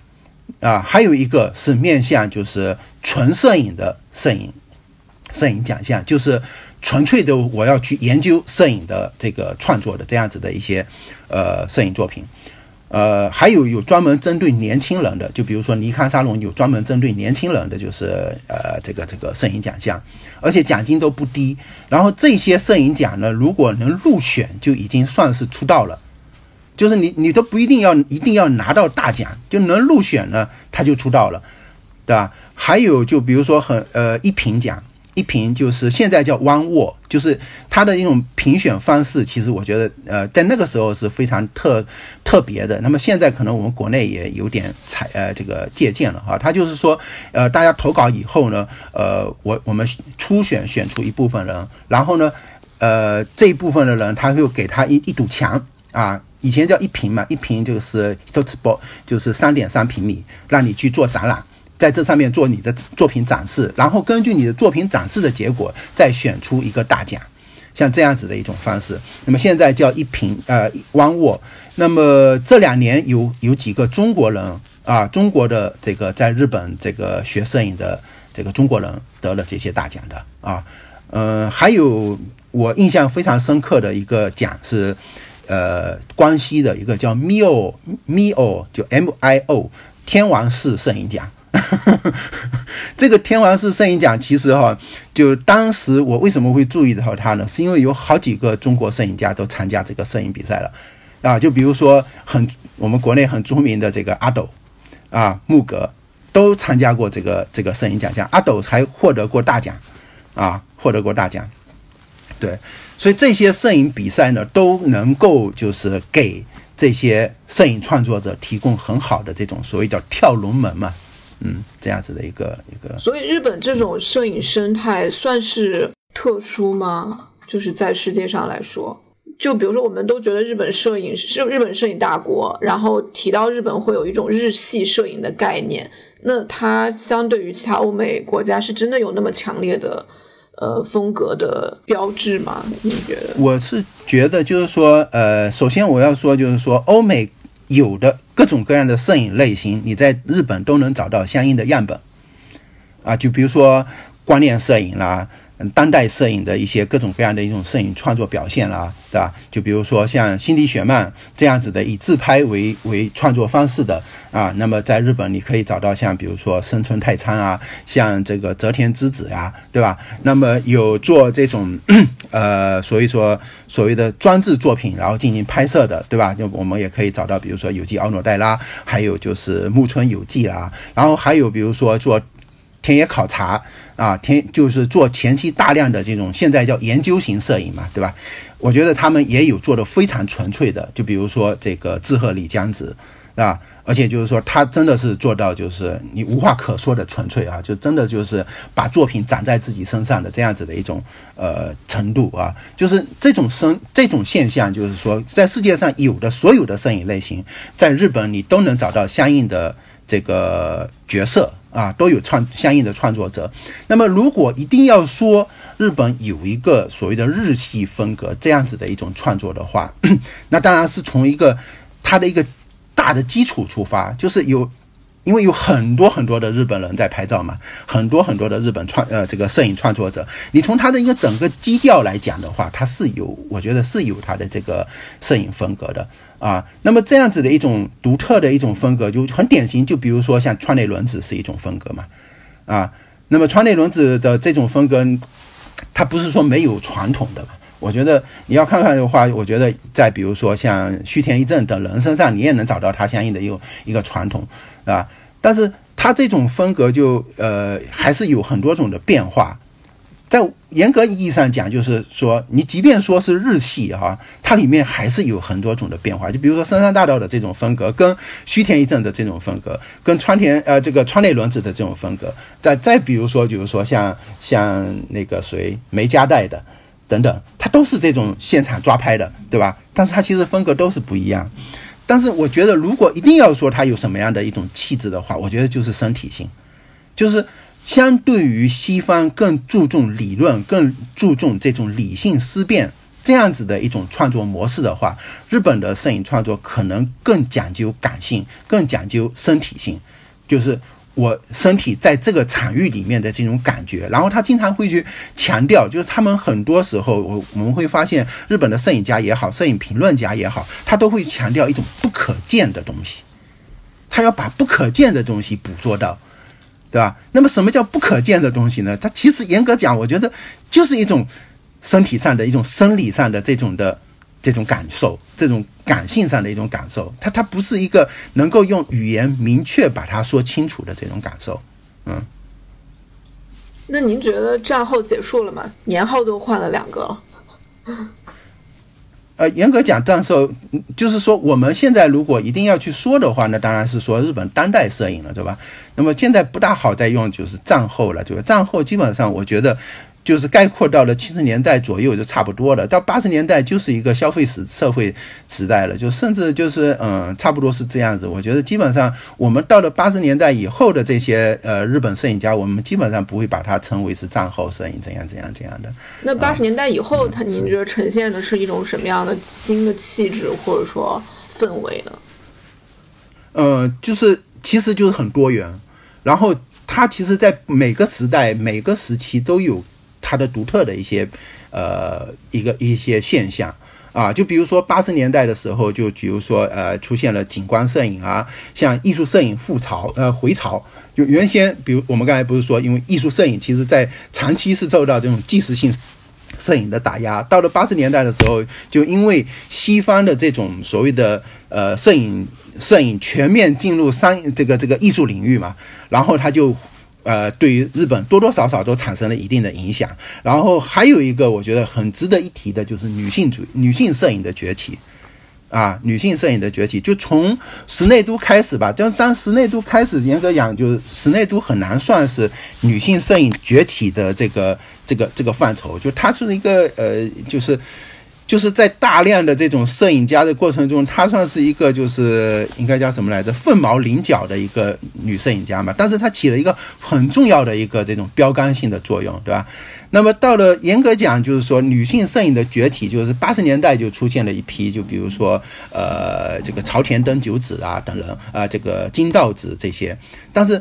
啊，还有一个是面向就是纯摄影的摄影摄影奖项，就是。纯粹的，我要去研究摄影的这个创作的这样子的一些，呃，摄影作品，呃，还有有专门针对年轻人的，就比如说尼康沙龙有专门针对年轻人的，就是呃，这个这个摄影奖项，而且奖金都不低。然后这些摄影奖呢，如果能入选，就已经算是出道了，就是你你都不一定要一定要拿到大奖，就能入选呢，他就出道了，对吧？还有就比如说很呃一品奖。一评就是现在叫 One Word，就是它的一种评选方式。其实我觉得，呃，在那个时候是非常特特别的。那么现在可能我们国内也有点采呃这个借鉴了哈。它就是说，呃，大家投稿以后呢，呃，我我们初选选出一部分人，然后呢，呃，这一部分的人，他又给他一一堵墙啊，以前叫一平嘛，一平就是一尺波，就是三点三平米，让你去做展览。在这上面做你的作品展示，然后根据你的作品展示的结果，再选出一个大奖，像这样子的一种方式。那么现在叫一平呃 One Word。那么这两年有有几个中国人啊，中国的这个在日本这个学摄影的这个中国人得了这些大奖的啊，呃，还有我印象非常深刻的一个奖是，呃，关西的一个叫 Mio Mio 就 M I O 天王寺摄影奖。这个天王寺摄影奖其实哈，就当时我为什么会注意到它呢？是因为有好几个中国摄影家都参加这个摄影比赛了啊，就比如说很我们国内很著名的这个阿斗啊木格都参加过这个这个摄影奖项，阿斗还获得过大奖啊，获得过大奖。对，所以这些摄影比赛呢，都能够就是给这些摄影创作者提供很好的这种所谓叫跳龙门嘛。嗯，这样子的一个一个，所以日本这种摄影生态算是特殊吗？就是在世界上来说，就比如说，我们都觉得日本摄影是日本摄影大国，然后提到日本会有一种日系摄影的概念，那它相对于其他欧美国家是真的有那么强烈的呃风格的标志吗？你觉得？我是觉得就是说，呃，首先我要说就是说，欧美有的各种各样的摄影类型，你在日本都能找到相应的样本，啊，就比如说观念摄影啦。当代摄影的一些各种各样的一种摄影创作表现啦，对吧？就比如说像辛迪·雪曼这样子的以自拍为为创作方式的啊，那么在日本你可以找到像比如说生村太仓啊，像这个泽田之子呀，对吧？那么有做这种 呃，所以说所谓的装置作品，然后进行拍摄的，对吧？就我们也可以找到，比如说有机奥诺黛拉，还有就是木村有纪啦，然后还有比如说做。田野考察啊，田就是做前期大量的这种，现在叫研究型摄影嘛，对吧？我觉得他们也有做的非常纯粹的，就比如说这个志贺李江子，啊，而且就是说他真的是做到就是你无话可说的纯粹啊，就真的就是把作品长在自己身上的这样子的一种呃程度啊，就是这种生这种现象，就是说在世界上有的所有的摄影类型，在日本你都能找到相应的这个角色。啊，都有创相应的创作者。那么，如果一定要说日本有一个所谓的日系风格这样子的一种创作的话，那当然是从一个它的一个大的基础出发，就是有，因为有很多很多的日本人在拍照嘛，很多很多的日本创呃这个摄影创作者，你从它的一个整个基调来讲的话，它是有，我觉得是有它的这个摄影风格的。啊，那么这样子的一种独特的一种风格就很典型，就比如说像川内轮子是一种风格嘛，啊，那么川内轮子的这种风格，它不是说没有传统的，我觉得你要看看的话，我觉得在比如说像须田一正等人身上，你也能找到他相应的一个一个传统，啊，但是他这种风格就呃还是有很多种的变化。在严格意义上讲，就是说，你即便说是日系哈，它里面还是有很多种的变化。就比如说深山大道的这种风格，跟须田一正的这种风格，跟川田呃这个川内轮子的这种风格，再再比如说，就是说像像那个谁梅加代的等等，它都是这种现场抓拍的，对吧？但是它其实风格都是不一样。但是我觉得，如果一定要说它有什么样的一种气质的话，我觉得就是身体性，就是。相对于西方更注重理论、更注重这种理性思辨这样子的一种创作模式的话，日本的摄影创作可能更讲究感性、更讲究身体性，就是我身体在这个场域里面的这种感觉。然后他经常会去强调，就是他们很多时候，我我们会发现，日本的摄影家也好，摄影评论家也好，他都会强调一种不可见的东西，他要把不可见的东西捕捉到。对吧？那么什么叫不可见的东西呢？它其实严格讲，我觉得就是一种身体上的一种生理上的这种的这种感受，这种感性上的一种感受。它它不是一个能够用语言明确把它说清楚的这种感受。嗯。那您觉得战后结束了吗？年号都换了两个了。呃，严格讲，战后就是说，我们现在如果一定要去说的话，那当然是说日本当代摄影了，对吧？那么现在不大好再用，就是战后了，就是战后基本上，我觉得。就是概括到了七十年代左右就差不多了，到八十年代就是一个消费时社会时代了，就甚至就是嗯，差不多是这样子。我觉得基本上我们到了八十年代以后的这些呃日本摄影家，我们基本上不会把它称为是战后摄影怎样怎样怎样的。那八十年代以后，他您觉得呈现的是一种什么样的新的气质或者说氛围呢？呃，就是其实就是很多元，然后它其实在每个时代每个时期都有。它的独特的一些，呃，一个一些现象啊，就比如说八十年代的时候，就比如说呃，出现了景观摄影啊，像艺术摄影复潮，呃，回潮。就原先，比如我们刚才不是说，因为艺术摄影其实在长期是受到这种纪实性摄影的打压，到了八十年代的时候，就因为西方的这种所谓的呃摄影摄影全面进入商这个这个艺术领域嘛，然后他就。呃，对于日本多多少少都产生了一定的影响。然后还有一个我觉得很值得一提的，就是女性主女性摄影的崛起，啊，女性摄影的崛起，就从室内都开始吧。就当室内都开始，严格讲，就是室内都很难算是女性摄影崛起的这个这个这个范畴。就它是一个呃，就是就是在大量的这种摄影家的过程中，她算是一个就是应该叫什么来着，凤毛麟角的一个女摄影家嘛。但是她起了一个很重要的一个这种标杆性的作用，对吧？那么到了严格讲，就是说女性摄影的崛起，就是八十年代就出现了一批，就比如说呃这个朝田登九子啊等人啊，这个金道子这些。但是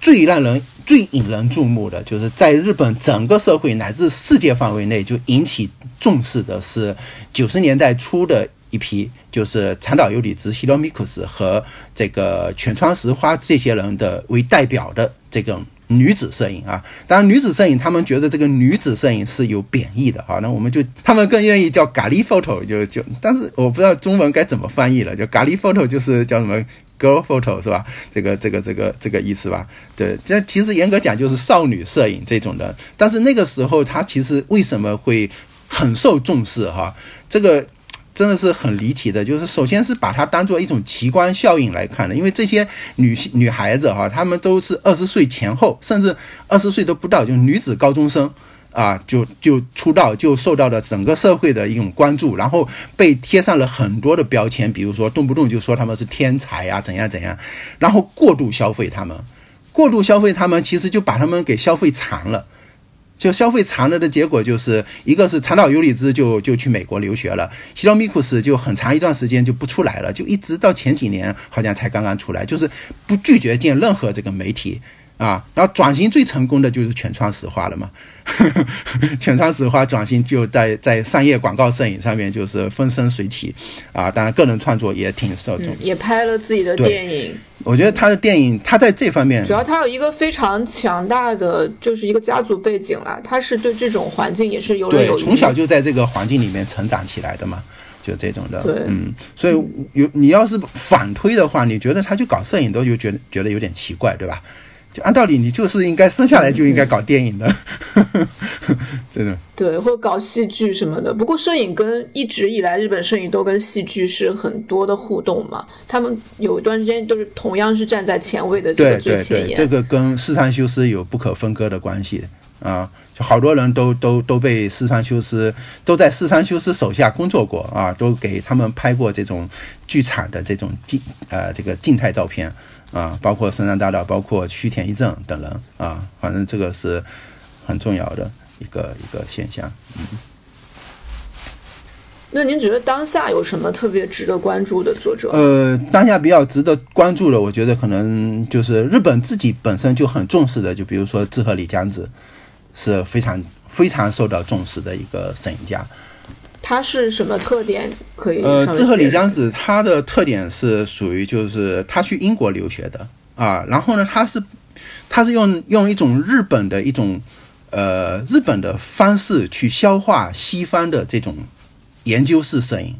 最让人最引人注目的，就是在日本整个社会乃至世界范围内就引起重视的是九十年代初的一批，就是长岛由里子、希罗米库斯和这个犬川石花这些人的为代表的这种。女子摄影啊，当然女子摄影，他们觉得这个女子摄影是有贬义的啊，那我们就他们更愿意叫咖喱 photo，就就，但是我不知道中文该怎么翻译了，就咖喱 photo 就是叫什么 girl photo 是吧？这个这个这个这个意思吧？对，这其实严格讲就是少女摄影这种的，但是那个时候它其实为什么会很受重视哈？这个。真的是很离奇的，就是首先是把它当做一种奇观效应来看的，因为这些女性女孩子哈，她们都是二十岁前后，甚至二十岁都不到，就女子高中生啊，就就出道，就受到了整个社会的一种关注，然后被贴上了很多的标签，比如说动不动就说他们是天才呀，怎样怎样，然后过度消费他们，过度消费他们，其实就把他们给消费残了。就消费残了的结果，就是一个是长岛由里子就就去美国留学了，西罗米库斯就很长一段时间就不出来了，就一直到前几年好像才刚刚出来，就是不拒绝见任何这个媒体啊。然后转型最成功的就是全川石化了嘛，全川石化转型就在在商业广告摄影上面就是风生水起啊，当然个人创作也挺受众，也拍了自己的电影。我觉得他的电影，他在这方面主要他有一个非常强大的，就是一个家族背景啦。他是对这种环境也是有对，从小就在这个环境里面成长起来的嘛，就这种的。对，嗯，所以有你要是反推的话，你觉得他去搞摄影都就觉得觉得有点奇怪，对吧？按道理，你就是应该生下来就应该搞电影的，真的。对，或者搞戏剧什么的。不过，摄影跟一直以来日本摄影都跟戏剧是很多的互动嘛。他们有一段时间都是同样是站在前卫的这个最前沿。这个跟四川修斯有不可分割的关系啊！就好多人都都都被四川修斯都在四川修斯手下工作过啊，都给他们拍过这种剧场的这种静呃这个静态照片。啊，包括深山大道，包括须田一正等人啊，反正这个是很重要的一个一个现象。嗯，那您觉得当下有什么特别值得关注的作者？呃，当下比较值得关注的，我觉得可能就是日本自己本身就很重视的，就比如说志贺里江子，是非常非常受到重视的一个摄影家。他是什么特点？可以呃，志贺里江子他的特点是属于就是他去英国留学的啊，然后呢，他是他是用用一种日本的一种呃日本的方式去消化西方的这种研究式摄影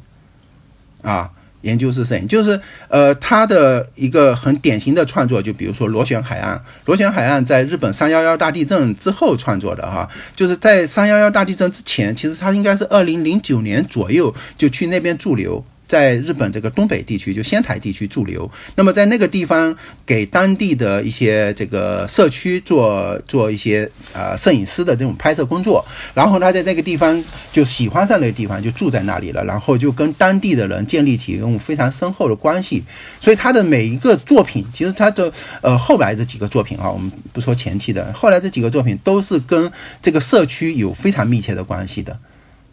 啊。研究是摄影就是，呃，他的一个很典型的创作，就比如说《螺旋海岸》。《螺旋海岸》在日本三幺幺大地震之后创作的哈，就是在三幺幺大地震之前，其实他应该是二零零九年左右就去那边驻留。在日本这个东北地区，就仙台地区驻留，那么在那个地方给当地的一些这个社区做做一些呃摄影师的这种拍摄工作，然后他在那个地方就喜欢上那个地方，就住在那里了，然后就跟当地的人建立起一种非常深厚的关系，所以他的每一个作品，其实他的呃后来这几个作品啊，我们不说前期的，后来这几个作品都是跟这个社区有非常密切的关系的。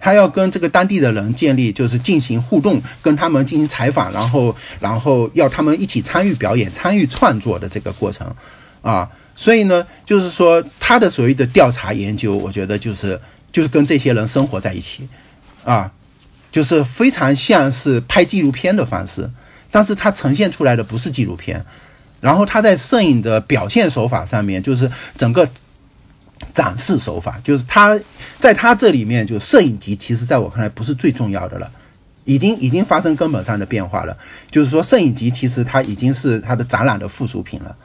他要跟这个当地的人建立，就是进行互动，跟他们进行采访，然后，然后要他们一起参与表演、参与创作的这个过程，啊，所以呢，就是说他的所谓的调查研究，我觉得就是就是跟这些人生活在一起，啊，就是非常像是拍纪录片的方式，但是他呈现出来的不是纪录片，然后他在摄影的表现手法上面，就是整个。展示手法就是他，在他这里面，就摄影集，其实在我看来不是最重要的了，已经已经发生根本上的变化了。就是说，摄影集其实它已经是它的展览的附属品了。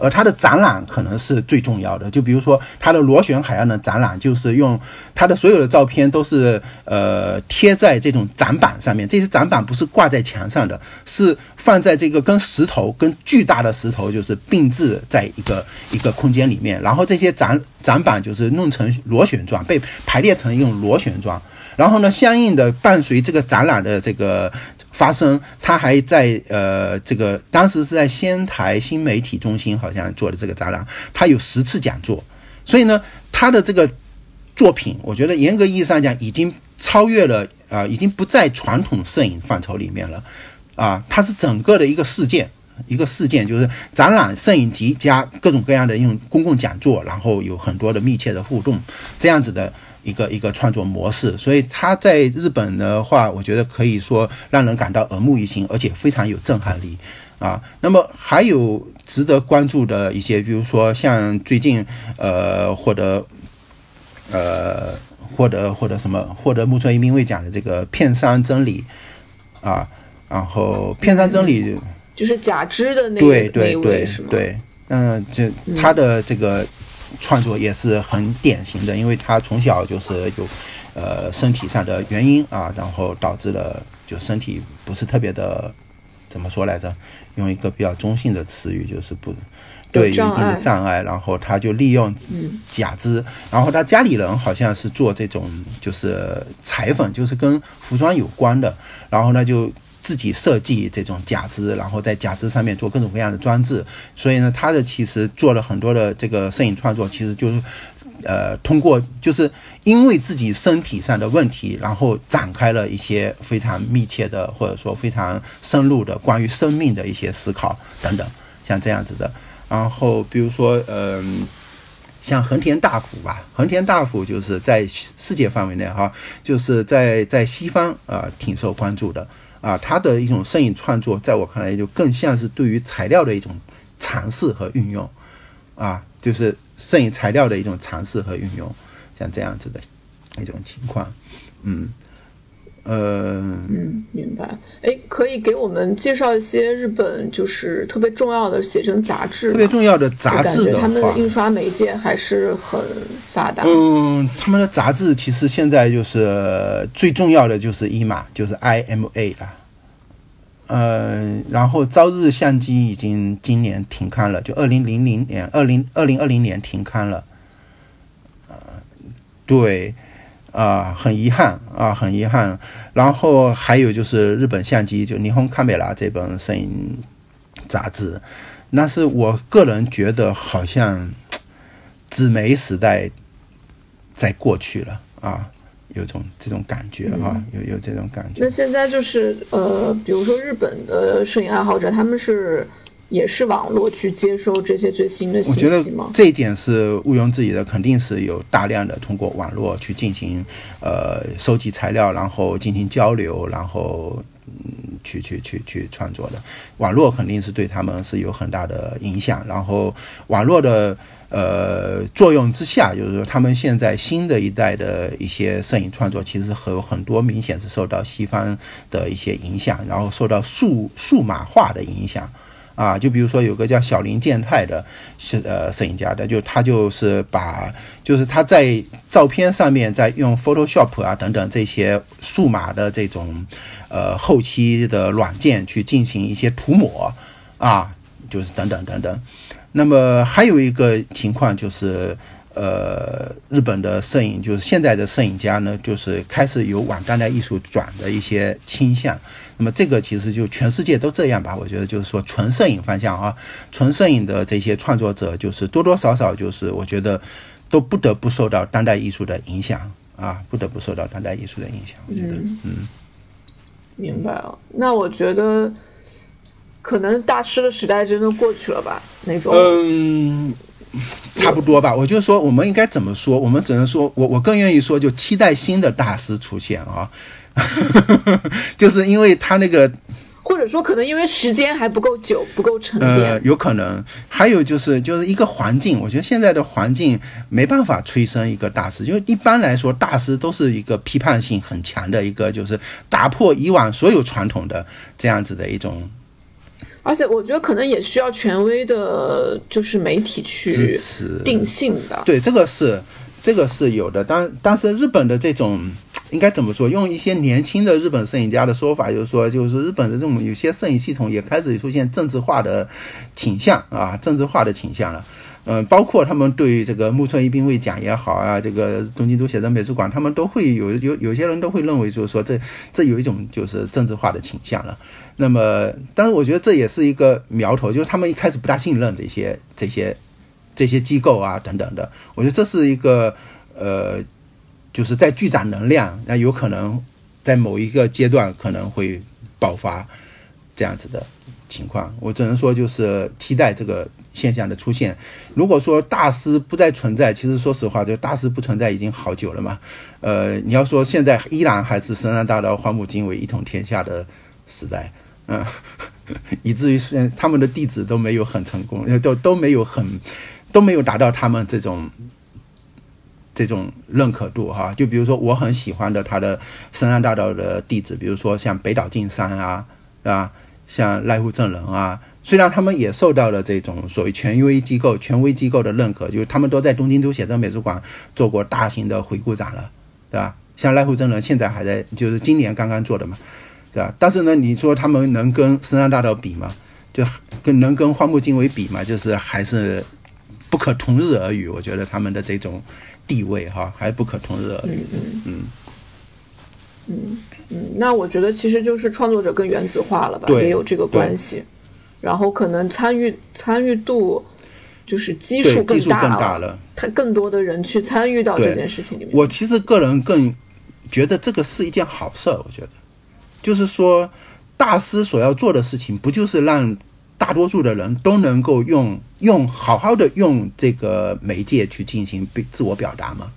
而它的展览可能是最重要的，就比如说它的螺旋海岸的展览，就是用它的所有的照片都是呃贴在这种展板上面，这些展板不是挂在墙上的，是放在这个跟石头、跟巨大的石头就是并置在一个一个空间里面，然后这些展展板就是弄成螺旋状，被排列成一种螺旋状。然后呢，相应的伴随这个展览的这个发生，他还在呃这个当时是在仙台新媒体中心好像做的这个展览，他有十次讲座，所以呢，他的这个作品，我觉得严格意义上讲已经超越了啊，已经不在传统摄影范畴里面了啊，它是整个的一个事件。一个事件就是展览、摄影集加各种各样的用公共讲座，然后有很多的密切的互动，这样子的一个一个创作模式。所以他在日本的话，我觉得可以说让人感到耳目一新，而且非常有震撼力啊。那么还有值得关注的一些，比如说像最近呃获得呃获得获得什么获得木村一兵卫奖的这个片山真理啊，然后片山真理。就是假肢的那对对对是吗？对，嗯，这他的这个创作也是很典型的，因为他从小就是有呃身体上的原因啊，然后导致了就身体不是特别的怎么说来着？用一个比较中性的词语，就是不对有一定的障碍，然后他就利用假肢，然后他家里人好像是做这种就是裁缝，就是跟服装有关的，然后呢就。自己设计这种假肢，然后在假肢上面做各种各样的装置，所以呢，他的其实做了很多的这个摄影创作，其实就是，呃，通过就是因为自己身体上的问题，然后展开了一些非常密切的或者说非常深入的关于生命的一些思考等等，像这样子的。然后比如说，嗯，像横田大辅吧，横田大辅就是在世界范围内哈，就是在在西方啊挺受关注的。啊，他的一种摄影创作，在我看来就更像是对于材料的一种尝试和运用，啊，就是摄影材料的一种尝试和运用，像这样子的一种情况，嗯。呃，嗯，明白。哎，可以给我们介绍一些日本就是特别重要的写真杂志，特别重要的杂志的他们的印刷媒介还是很发达。嗯，他们的杂志其实现在就是最重要的就是一码，就是 IMA 了。呃，然后朝日相机已经今年停刊了，就二零零零年，二零二零二零年停刊了。呃，对。啊，很遗憾啊，很遗憾。然后还有就是日本相机，就《霓虹卡美拉》这本摄影杂志，那是我个人觉得好像纸媒时代在过去了啊，有种这种感觉啊，有有这种感觉。那现在就是呃，比如说日本的摄影爱好者，他们是。也是网络去接收这些最新的信息吗？这一点是毋庸置疑的，肯定是有大量的通过网络去进行呃收集材料，然后进行交流，然后嗯去去去去创作的。网络肯定是对他们是有很大的影响。然后网络的呃作用之下，就是说他们现在新的一代的一些摄影创作，其实和很多明显是受到西方的一些影响，然后受到数数码化的影响。啊，就比如说有个叫小林健太的摄呃摄影家的，就他就是把，就是他在照片上面在用 Photoshop 啊等等这些数码的这种呃后期的软件去进行一些涂抹啊，就是等等等等。那么还有一个情况就是。呃，日本的摄影就是现在的摄影家呢，就是开始有往当代艺术转的一些倾向。那么这个其实就全世界都这样吧？我觉得就是说纯摄影方向啊，纯摄影的这些创作者，就是多多少少就是我觉得都不得不受到当代艺术的影响啊，不得不受到当代艺术的影响。我觉得，嗯，明白了。那我觉得可能大师的时代真的过去了吧？那种，嗯。差不多吧，我就说我们应该怎么说？我们只能说，我我更愿意说，就期待新的大师出现啊，就是因为他那个，或者说可能因为时间还不够久，不够沉淀，呃，有可能。还有就是就是一个环境，我觉得现在的环境没办法催生一个大师，就一般来说，大师都是一个批判性很强的一个，就是打破以往所有传统的这样子的一种。而且我觉得可能也需要权威的，就是媒体去定性的。对，这个是，这个是有的。但但是日本的这种应该怎么说？用一些年轻的日本摄影家的说法，就是说，就是日本的这种有些摄影系统也开始出现政治化的倾向啊，政治化的倾向了。嗯，包括他们对这个木村一兵卫奖也好啊，这个东京都写真美术馆，他们都会有有有些人都会认为，就是说这这有一种就是政治化的倾向了。那么，但是我觉得这也是一个苗头，就是他们一开始不大信任这些这些这些机构啊等等的。我觉得这是一个呃，就是在聚攒能量，那有可能在某一个阶段可能会爆发这样子的情况。我只能说，就是期待这个。现象的出现，如果说大师不再存在，其实说实话，这个大师不存在已经好久了嘛。呃，你要说现在依然还是深山大道、荒木经惟一统天下的时代，嗯，以至于现他们的弟子都没有很成功，都都没有很都没有达到他们这种这种认可度哈。就比如说我很喜欢的他的深山大道的弟子，比如说像北岛进山啊，啊，像濑户正人啊。虽然他们也受到了这种所谓权威机构、权威机构的认可，就是他们都在东京都写真美术馆做过大型的回顾展了，对吧？像濑户真人现在还在，就是今年刚刚做的嘛，对吧？但是呢，你说他们能跟深山大道比吗？就跟能跟荒木经惟比吗？就是还是不可同日而语。我觉得他们的这种地位哈，还不可同日而语。嗯嗯嗯嗯，那我觉得其实就是创作者更原子化了吧，也有这个关系。然后可能参与参与度就是基数更大了，他更多的人去参与到这件事情里面。我其实个人更觉得这个是一件好事儿。我觉得，就是说大师所要做的事情，不就是让大多数的人都能够用用好好的用这个媒介去进行自我表达吗？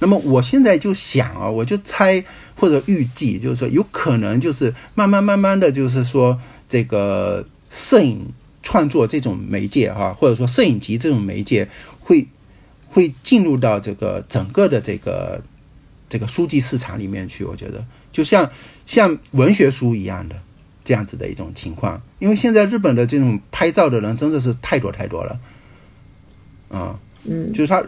那么我现在就想啊，我就猜或者预计，就是说有可能就是慢慢慢慢的就是说这个。摄影创作这种媒介哈，或者说摄影集这种媒介，会会进入到这个整个的这个这个书籍市场里面去。我觉得就像像文学书一样的这样子的一种情况，因为现在日本的这种拍照的人真的是太多太多了，啊，嗯，就是他。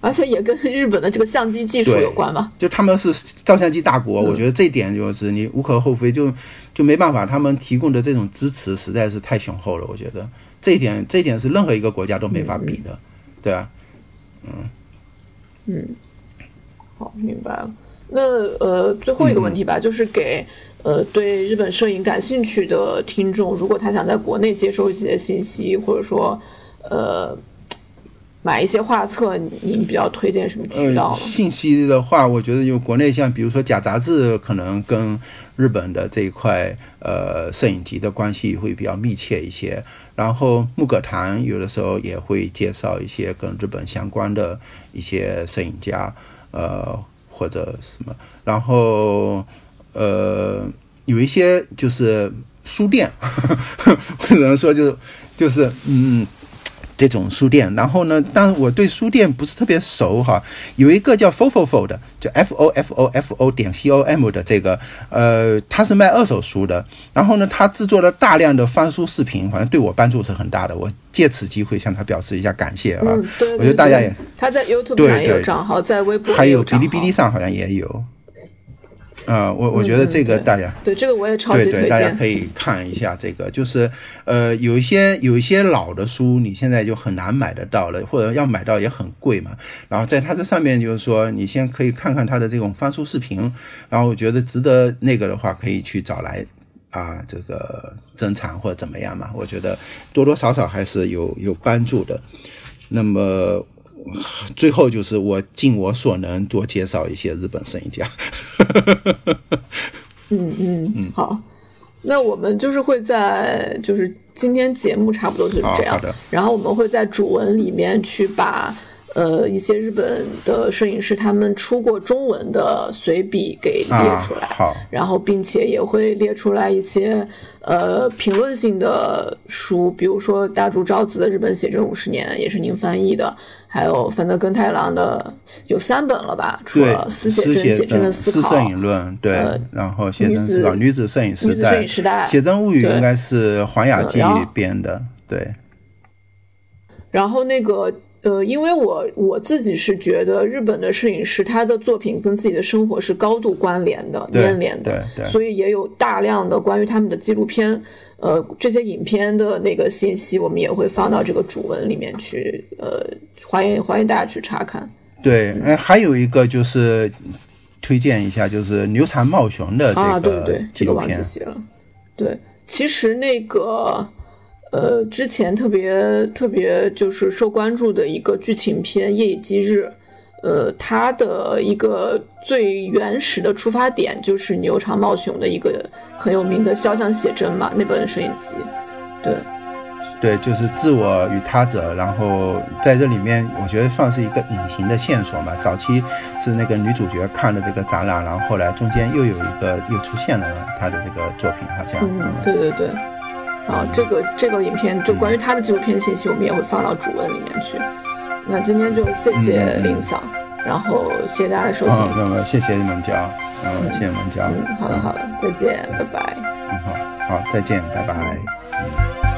而且也跟日本的这个相机技术有关嘛？就他们是照相机大国，我觉得这一点就是你无可厚非，就就没办法，他们提供的这种支持实在是太雄厚了。我觉得这一点，这一点是任何一个国家都没法比的，对吧？嗯嗯，好，明白了。那呃，最后一个问题吧，就是给呃对日本摄影感兴趣的听众，如果他想在国内接收一些信息，或者说呃。买一些画册，您比较推荐什么渠道？信息的话，我觉得有国内像比如说假杂志，可能跟日本的这一块呃摄影集的关系会比较密切一些。然后木格堂有的时候也会介绍一些跟日本相关的一些摄影家，呃或者什么。然后呃有一些就是书店，只能说就是就是嗯。这种书店，然后呢？但我对书店不是特别熟哈。有一个叫 Fofofo 的，就 F O F O F O 点 C O M 的这个，呃，他是卖二手书的。然后呢，他制作了大量的翻书视频，反正对我帮助是很大的。我借此机会向他表示一下感谢啊！对，我觉得大家也他在 YouTube 上也有账号，在微博还有哔哩哔哩上好像也有。啊，我我觉得这个大家对这个我也超级推荐，大家可以看一下这个，就是呃有一些有一些老的书，你现在就很难买得到了，或者要买到也很贵嘛。然后在它这上面就是说，你先可以看看它的这种翻书视频，然后我觉得值得那个的话，可以去找来啊这个珍藏或者怎么样嘛。我觉得多多少少还是有有帮助的。那么。最后就是我尽我所能多介绍一些日本摄影家。嗯嗯嗯，好，那我们就是会在就是今天节目差不多就是这样，然后我们会在主文里面去把。呃，一些日本的摄影师，他们出过中文的随笔给列出来，好，然后并且也会列出来一些呃评论性的书，比如说大竹昭子的《日本写真五十年》，也是您翻译的，还有反德根太郎的有三本了吧？除了私写真、写真的思考、摄影论，对，然后写真思考、女子摄影时代、写真物语应该是黄雅纪编的，对，然后那个。呃，因为我我自己是觉得日本的摄影师他的作品跟自己的生活是高度关联的、粘连的，所以也有大量的关于他们的纪录片。呃这些影片的那个信息，我们也会放到这个主文里面去，呃，欢迎欢迎大家去查看。对，哎，还有一个就是推荐一下，就是刘禅茂雄的这啊，对对个对，这个忘纪录片。记写了。对，其实那个呃，之前特别特别就是受关注的一个剧情片《夜以继日》，呃，它的一个最原始的出发点就是牛肠茂雄的一个很有名的肖像写真嘛，那本摄影集。对，对，就是自我与他者，然后在这里面，我觉得算是一个隐形的线索嘛。早期是那个女主角看了这个展览，然后后来中间又有一个又出现了她的这个作品，好像。嗯，对对对。好，这个这个影片就关于他的纪录片信息，我们也会放到主文里面去。那今天就谢谢嗯嗯嗯林嫂，然后谢谢大家的收听。嗯，那么谢谢孟娇，嗯，谢谢你们家。嗯，好的好的，再见，拜拜。嗯，好，好，再见，拜拜。